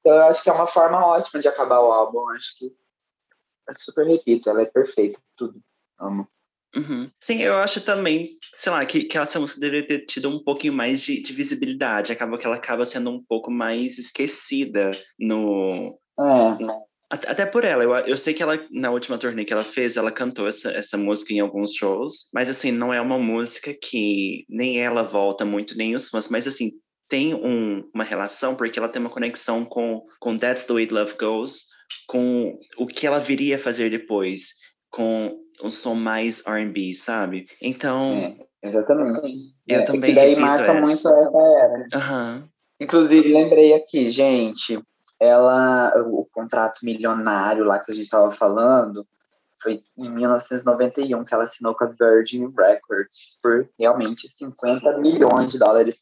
Então eu acho que é uma forma ótima de acabar o álbum. Eu acho que eu super repito, ela é perfeita, tudo. Amo. Uhum. Sim, eu acho também, sei lá, que, que essa música deveria ter tido um pouquinho mais de, de visibilidade. Acaba que ela acaba sendo um pouco mais esquecida no. É, Até, até por ela. Eu, eu sei que ela, na última turnê que ela fez, ela cantou essa, essa música em alguns shows, mas assim, não é uma música que nem ela volta muito, nem os fãs, mas assim, tem um, uma relação, porque ela tem uma conexão com, com That's the Way Love Goes, com o que ela viria a fazer depois, com um som mais R&B, sabe? Então, é, exatamente. Eu É, também que daí repito marca essa. muito essa era. aham, Inclusive, lembrei aqui, gente, ela, o contrato milionário lá que a gente estava falando, foi em 1991 que ela assinou com a Virgin Records por realmente 50 milhões de dólares.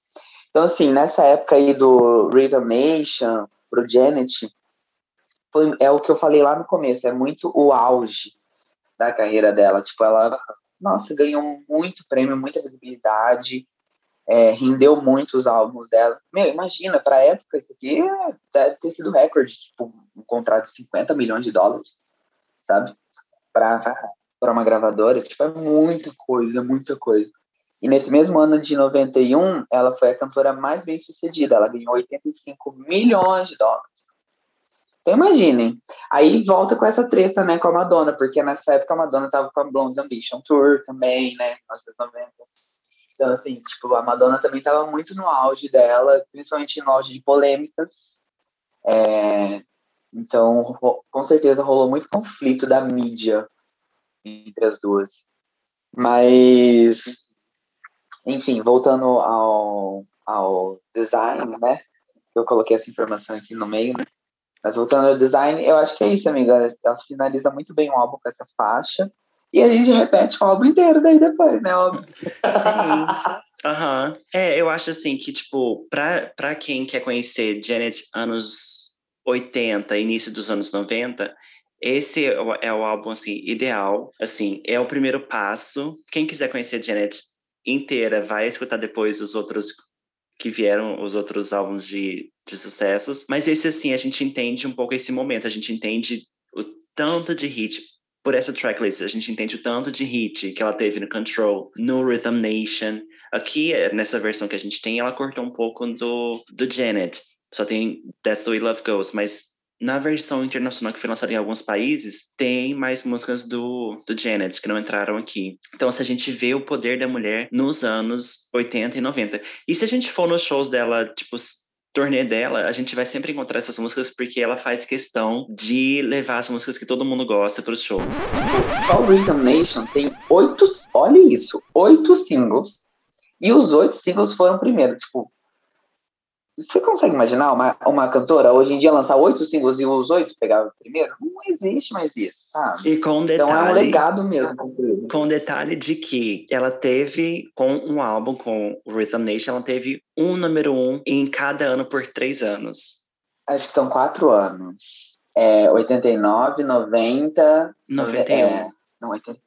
Então, assim, nessa época aí do Rhythm Nation, pro Janet, foi, é o que eu falei lá no começo, é muito o auge da carreira dela. Tipo, ela, nossa, ganhou muito prêmio, muita visibilidade, é, rendeu muito os álbuns dela. Meu, imagina, pra época, isso aqui deve ter sido recorde, tipo, um contrato de 50 milhões de dólares, sabe? Pra uma gravadora, tipo, é muita coisa, muita coisa. E nesse mesmo ano de 91, ela foi a cantora mais bem sucedida, ela ganhou 85 milhões de dólares. Então imaginem. Aí volta com essa treta, né, com a Madonna, porque nessa época a Madonna tava com a Blonde Ambition Tour também, né, 1990. Então, assim, tipo, a Madonna também tava muito no auge dela, principalmente no auge de polêmicas. É, então, com certeza rolou muito conflito da mídia entre as duas. Mas, enfim, voltando ao, ao design, né? Eu coloquei essa informação aqui no meio, né? Mas voltando ao design, eu acho que é isso, amiga. Ela finaliza muito bem o álbum com essa faixa. E a gente repete o álbum inteiro daí depois, né? Óbvio. Sim. Aham. É, eu acho assim que, tipo, pra, pra quem quer conhecer Janet anos 80, início dos anos 90, esse é o, é o álbum, assim, ideal. Assim, é o primeiro passo. Quem quiser conhecer Janet inteira, vai escutar depois os outros que vieram, os outros álbuns de, de sucessos. Mas esse, assim, a gente entende um pouco esse momento. A gente entende o tanto de hit por essa tracklist, a gente entende o tanto de hit que ela teve no Control, no Rhythm Nation. Aqui, nessa versão que a gente tem, ela cortou um pouco do, do Janet. só tem That's the Way Love Goes, mas na versão internacional que foi lançada em alguns países, tem mais músicas do, do Janet que não entraram aqui. Então, se a gente vê o poder da mulher nos anos 80 e 90. E se a gente for nos shows dela, tipo, turnê dela, a gente vai sempre encontrar essas músicas porque ela faz questão de levar as músicas que todo mundo gosta para os shows. Só o Rhythm Nation tem oito, olha isso, oito singles. E os oito singles foram primeiro, tipo, você consegue imaginar uma, uma cantora hoje em dia lançar oito singles e os oito pegar primeiro? Não existe mais isso, sabe? E com detalhe, então é um legado mesmo. Com o detalhe de que ela teve, com um álbum, com o Rhythm Nation, ela teve um número um em cada ano por três anos. Acho que são quatro anos. É, 89, 90... 91. É, não, 80,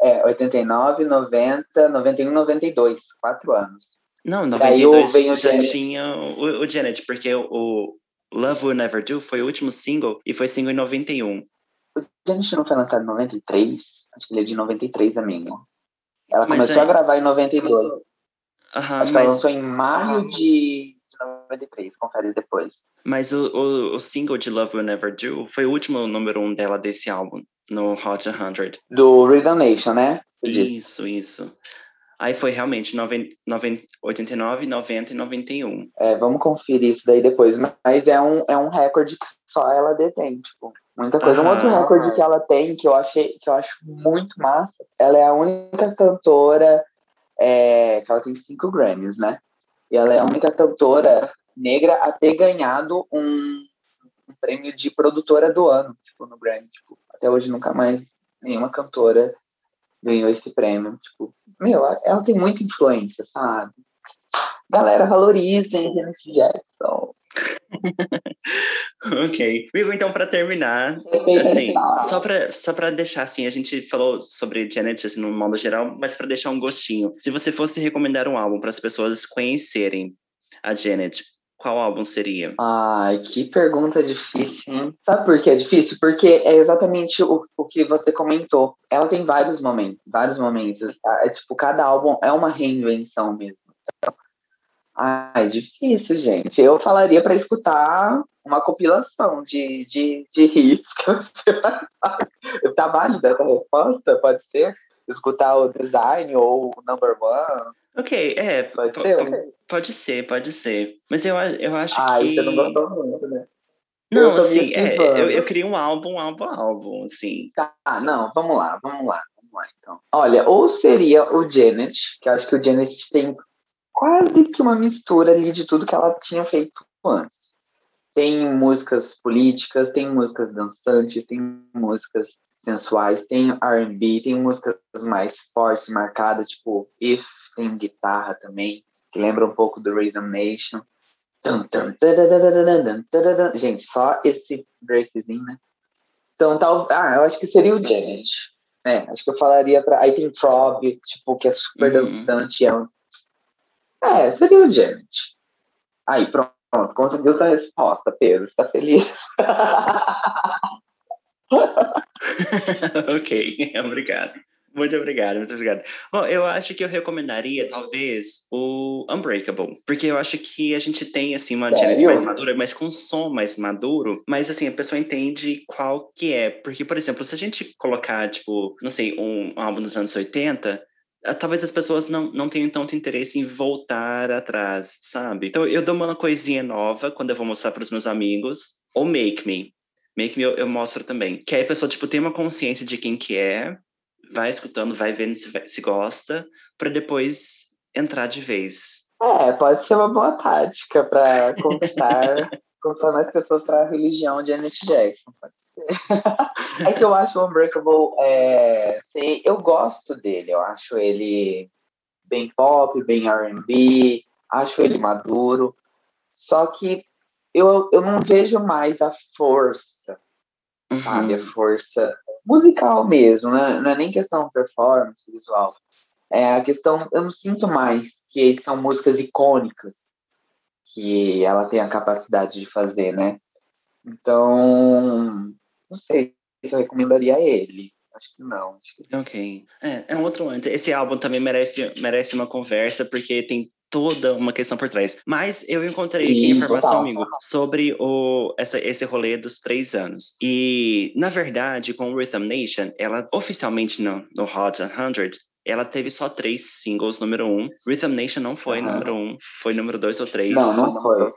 é, 89, 90, 91, 92. Quatro anos. Não, em Daí eu 92 venho já Janet. tinha o, o Janet, porque o Love Will Never Do foi o último single e foi single em 91. O Janet não foi lançado em 93? Acho que ele é de 93, amigo. Ela Mas começou é- a gravar em 92. Aham, Acho que ela mas, lançou em maio de, de 93, confere depois. mas o, o, o single de Love Will Never Do foi o último número um dela desse álbum, no Hot 100. Do Rhythm Nation, né? Você disse. Isso, isso. Aí foi realmente noven, noven, 89, 90 e 91. É, vamos conferir isso daí depois. Mas é um, é um recorde que só ela detém, tipo. Muita coisa. Um outro recorde que ela tem, que eu, achei, que eu acho muito massa, ela é a única cantora é, que ela tem cinco Grammys, né? E ela é a única cantora negra a ter ganhado um, um prêmio de produtora do ano, tipo, no Grammy. Tipo, até hoje nunca mais nenhuma cantora ganhou esse prêmio. Tipo, meu, ela tem muita influência, sabe? Galera, valorizem Janet Jackson. ok. Vivo, então, para terminar, assim, só para só pra deixar assim, a gente falou sobre Janet assim, no modo geral, mas para deixar um gostinho. Se você fosse recomendar um álbum para as pessoas conhecerem a Janet, qual álbum seria? Ai, que pergunta difícil, hein? Sabe por que é difícil? Porque é exatamente o, o que você comentou. Ela tem vários momentos, vários momentos. tá? É tipo, cada álbum é uma reinvenção mesmo. Ai, difícil, gente. Eu falaria para escutar uma compilação de, de, de hits. Tá válida essa resposta? Pode ser? Escutar o design ou o number one? Ok, é, Pode po- ser? po- pode ser, pode ser. Mas eu, eu acho Ai, que. você não gostou muito, né? Não, Eu assim, é, eu, eu queria um álbum, álbum, álbum, assim. Tá, não, vamos lá, vamos lá, vamos lá, então. Olha, ou seria o Janet, que eu acho que o Janet tem quase que uma mistura ali de tudo que ela tinha feito antes. Tem músicas políticas, tem músicas dançantes, tem músicas sensuais, tem R&B, tem músicas mais fortes, marcadas, tipo If, tem guitarra também, que lembra um pouco do Rhythm Nation. Gente, só esse breakzinho, né? Então, tal, ah, eu acho que seria o Janet. É, acho que eu falaria pra. Aí tem Trob, tipo, que é super Uhum. dançante. É, um... é, seria o Janet. Aí, pronto, conseguiu essa resposta, Pedro. Tá feliz? ok, obrigado. Muito obrigado, muito obrigado. Bom, eu acho que eu recomendaria, talvez, o Unbreakable. Porque eu acho que a gente tem, assim, uma Sério? mais madura, mas com um som mais maduro. Mas, assim, a pessoa entende qual que é. Porque, por exemplo, se a gente colocar, tipo, não sei, um álbum dos anos 80... ah, Talvez as pessoas não, não tenham tanto interesse em voltar atrás, sabe? Então eu dou uma coisinha nova quando eu vou mostrar para os meus amigos. Ou Make Me. Make Me eu, eu mostro também. Que aí a pessoa, tipo, tem uma consciência de quem que é, vai escutando, vai vendo se, se gosta, para depois entrar de vez. É, pode ser uma boa tática para conquistar, conquistar mais pessoas para a religião de Janet Jackson. Pode ser. é que eu acho o Unbreakable. É, sei- eu gosto dele, eu acho ele bem pop, bem RB, acho ele maduro. Só que eu, eu não vejo mais a força sabe? A Uhum. força musical mesmo, né? não é nem questão performance, visual. É a questão, eu não sinto mais que são músicas icônicas que ela tem a capacidade de fazer, né? Então, não sei se eu recomendaria ele. Acho que não. Acho que Ok. É, é um outro. Esse álbum também merece, merece uma conversa, porque tem toda uma questão por trás. Mas eu encontrei Sim, aqui informação, total. amigo, sobre o, essa, esse rolê dos três anos. E, na verdade, com o Rhythm Nation, ela oficialmente no, no Hot 100, ela teve só três singles número um. Rhythm Nation não foi Aham. número um, foi número dois ou três. Não, não foi.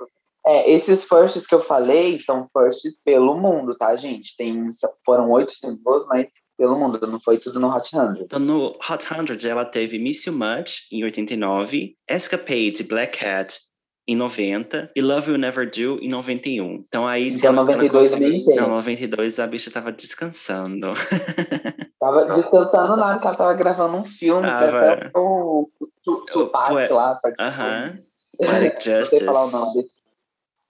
É, esses firsts que eu falei são firsts pelo mundo, tá, gente? Tem, foram oito singles, mas pelo mundo, não foi tudo no Hot 100. Então, no Hot 100, ela teve Miss You Much, em 89, Escapade, Black Cat, em 90, e Love Will Never Do, em 91. Então, aí... se Então, ela- ela 92 conseguiu- nem tem. Não, 92 a bicha tava descansando. Tava descansando lá, porque ela tava gravando um filme, que Tava. até o O Tupac Poe- lá participou. Aham. Poetic Não sei falar o nome Justice.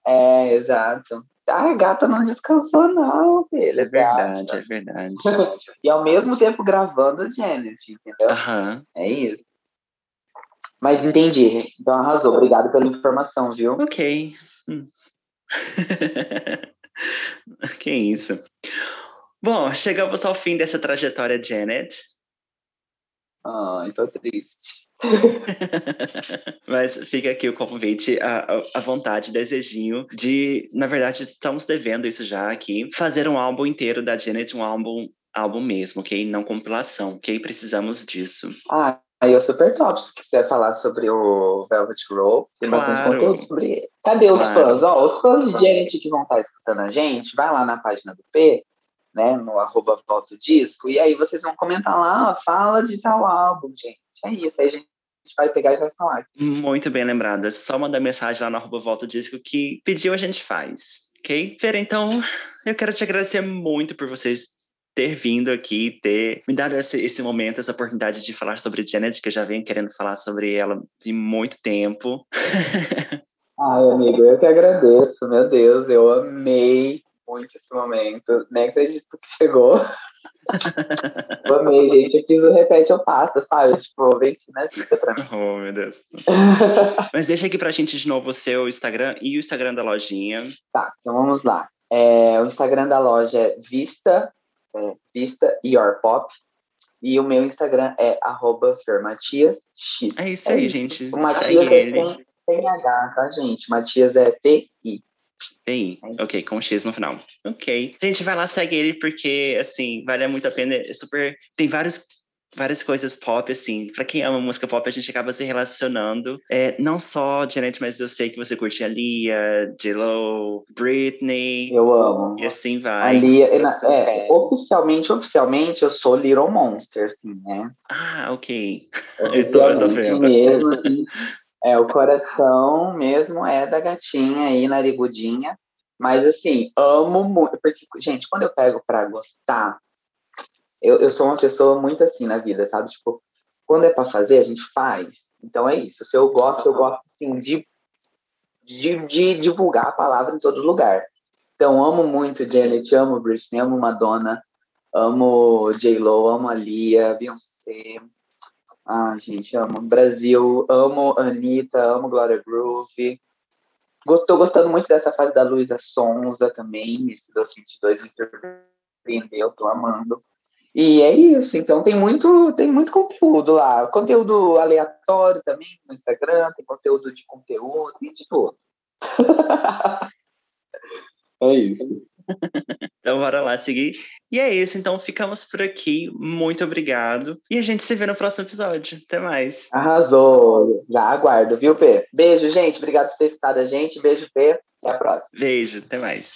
É, exato. Ah, a gata não descansou, não, filho. É verdade, é verdade. E ao mesmo tempo gravando Janet, entendeu? Aham. É isso. Mas entendi. Então arrasou. Obrigado pela informação, viu? Ok. Hum. que isso. Bom, chegamos ao fim dessa trajetória, Janet. Ai, tô triste. Mas fica aqui o convite, a, a- vontade, desejinho de, na verdade, estamos devendo isso já aqui, fazer um álbum inteiro da Janet, um álbum, álbum mesmo, ok? Não compilação, ok? Precisamos disso. Ah, aí eu super top. Se quiser falar sobre o Velvet Rope, tem bastante Claro. conteúdo sobre ele. Cadê os Claro. fãs? Ó, os fãs de Janet que vão estar escutando a gente, vai lá na página do P, né, no arroba volta disco, e aí vocês vão comentar lá, fala de tal álbum, gente. É isso, aí a gente vai pegar e vai falar. Muito bem lembrada. Só mandar mensagem lá no arroba volta disco que pediu a gente faz, ok? Vera, então, eu quero te agradecer muito por vocês ter vindo aqui, ter me dado esse, esse momento, essa oportunidade de falar sobre Janet, que eu já venho querendo falar sobre ela de muito tempo. Ai, amigo, eu que agradeço, meu Deus, eu amei muito esse momento, nem acredito que chegou. Eu amei, gente, eu quis o repete ou passa, sabe? Tipo, eu venci na vida pra mim. Oh, meu Deus. Mas deixa aqui pra gente de novo o seu Instagram e o Instagram da lojinha. Tá, então vamos lá. É, o Instagram da loja é Vista, é, Vista Your Pop. E o meu Instagram é arroba fermatiasx. É isso É aí, isso. gente. O Segue Matias é ele. sem, H, tá, gente? Matias é T-I. Tem, ok, com X no final. Ok. Gente, vai lá, segue ele, porque, assim, vale muito a pena. É super. Tem vários, várias coisas pop, assim. Pra quem ama música pop, a gente acaba se relacionando. É, não só Janet, mas eu sei que você curte a Lia, J-Lo, Britney. Eu amo. E assim vai. Ali, é, na- é, oficialmente, oficialmente, eu sou Little Monster, assim, né? Ah, ok. Eu tô- eu tô vendo. Mesmo, assim, é, o coração mesmo é da gatinha aí, narigudinha. Mas, assim, amo muito. Porque, gente, quando eu pego pra gostar, eu, eu sou uma pessoa muito assim na vida, sabe? Tipo, quando é pra fazer, a gente faz. Então é isso. Se eu gosto, eu gosto, assim, de, de, de divulgar a palavra em todo lugar. Então, amo muito Janet, amo Britney, amo Madonna, amo J-Lo, amo a Lia, Beyoncé. Ah, gente, amo Brasil, amo Anitta, amo Gloria Groove. Tô gostando muito dessa fase da Luísa Sonza também, esse 222 me surpreendeu, tô amando. E é isso, então tem muito, tem muito conteúdo lá. Conteúdo aleatório também no Instagram, tem conteúdo de conteúdo, tem de tudo. é isso. Então, bora lá seguir. E é isso, então ficamos por aqui. Muito obrigado. E a gente se vê no próximo episódio. Até mais. Arrasou. Já aguardo, viu, P? Beijo, gente. Obrigado por ter citado a gente. Beijo, P. Até a próxima. Beijo, até mais.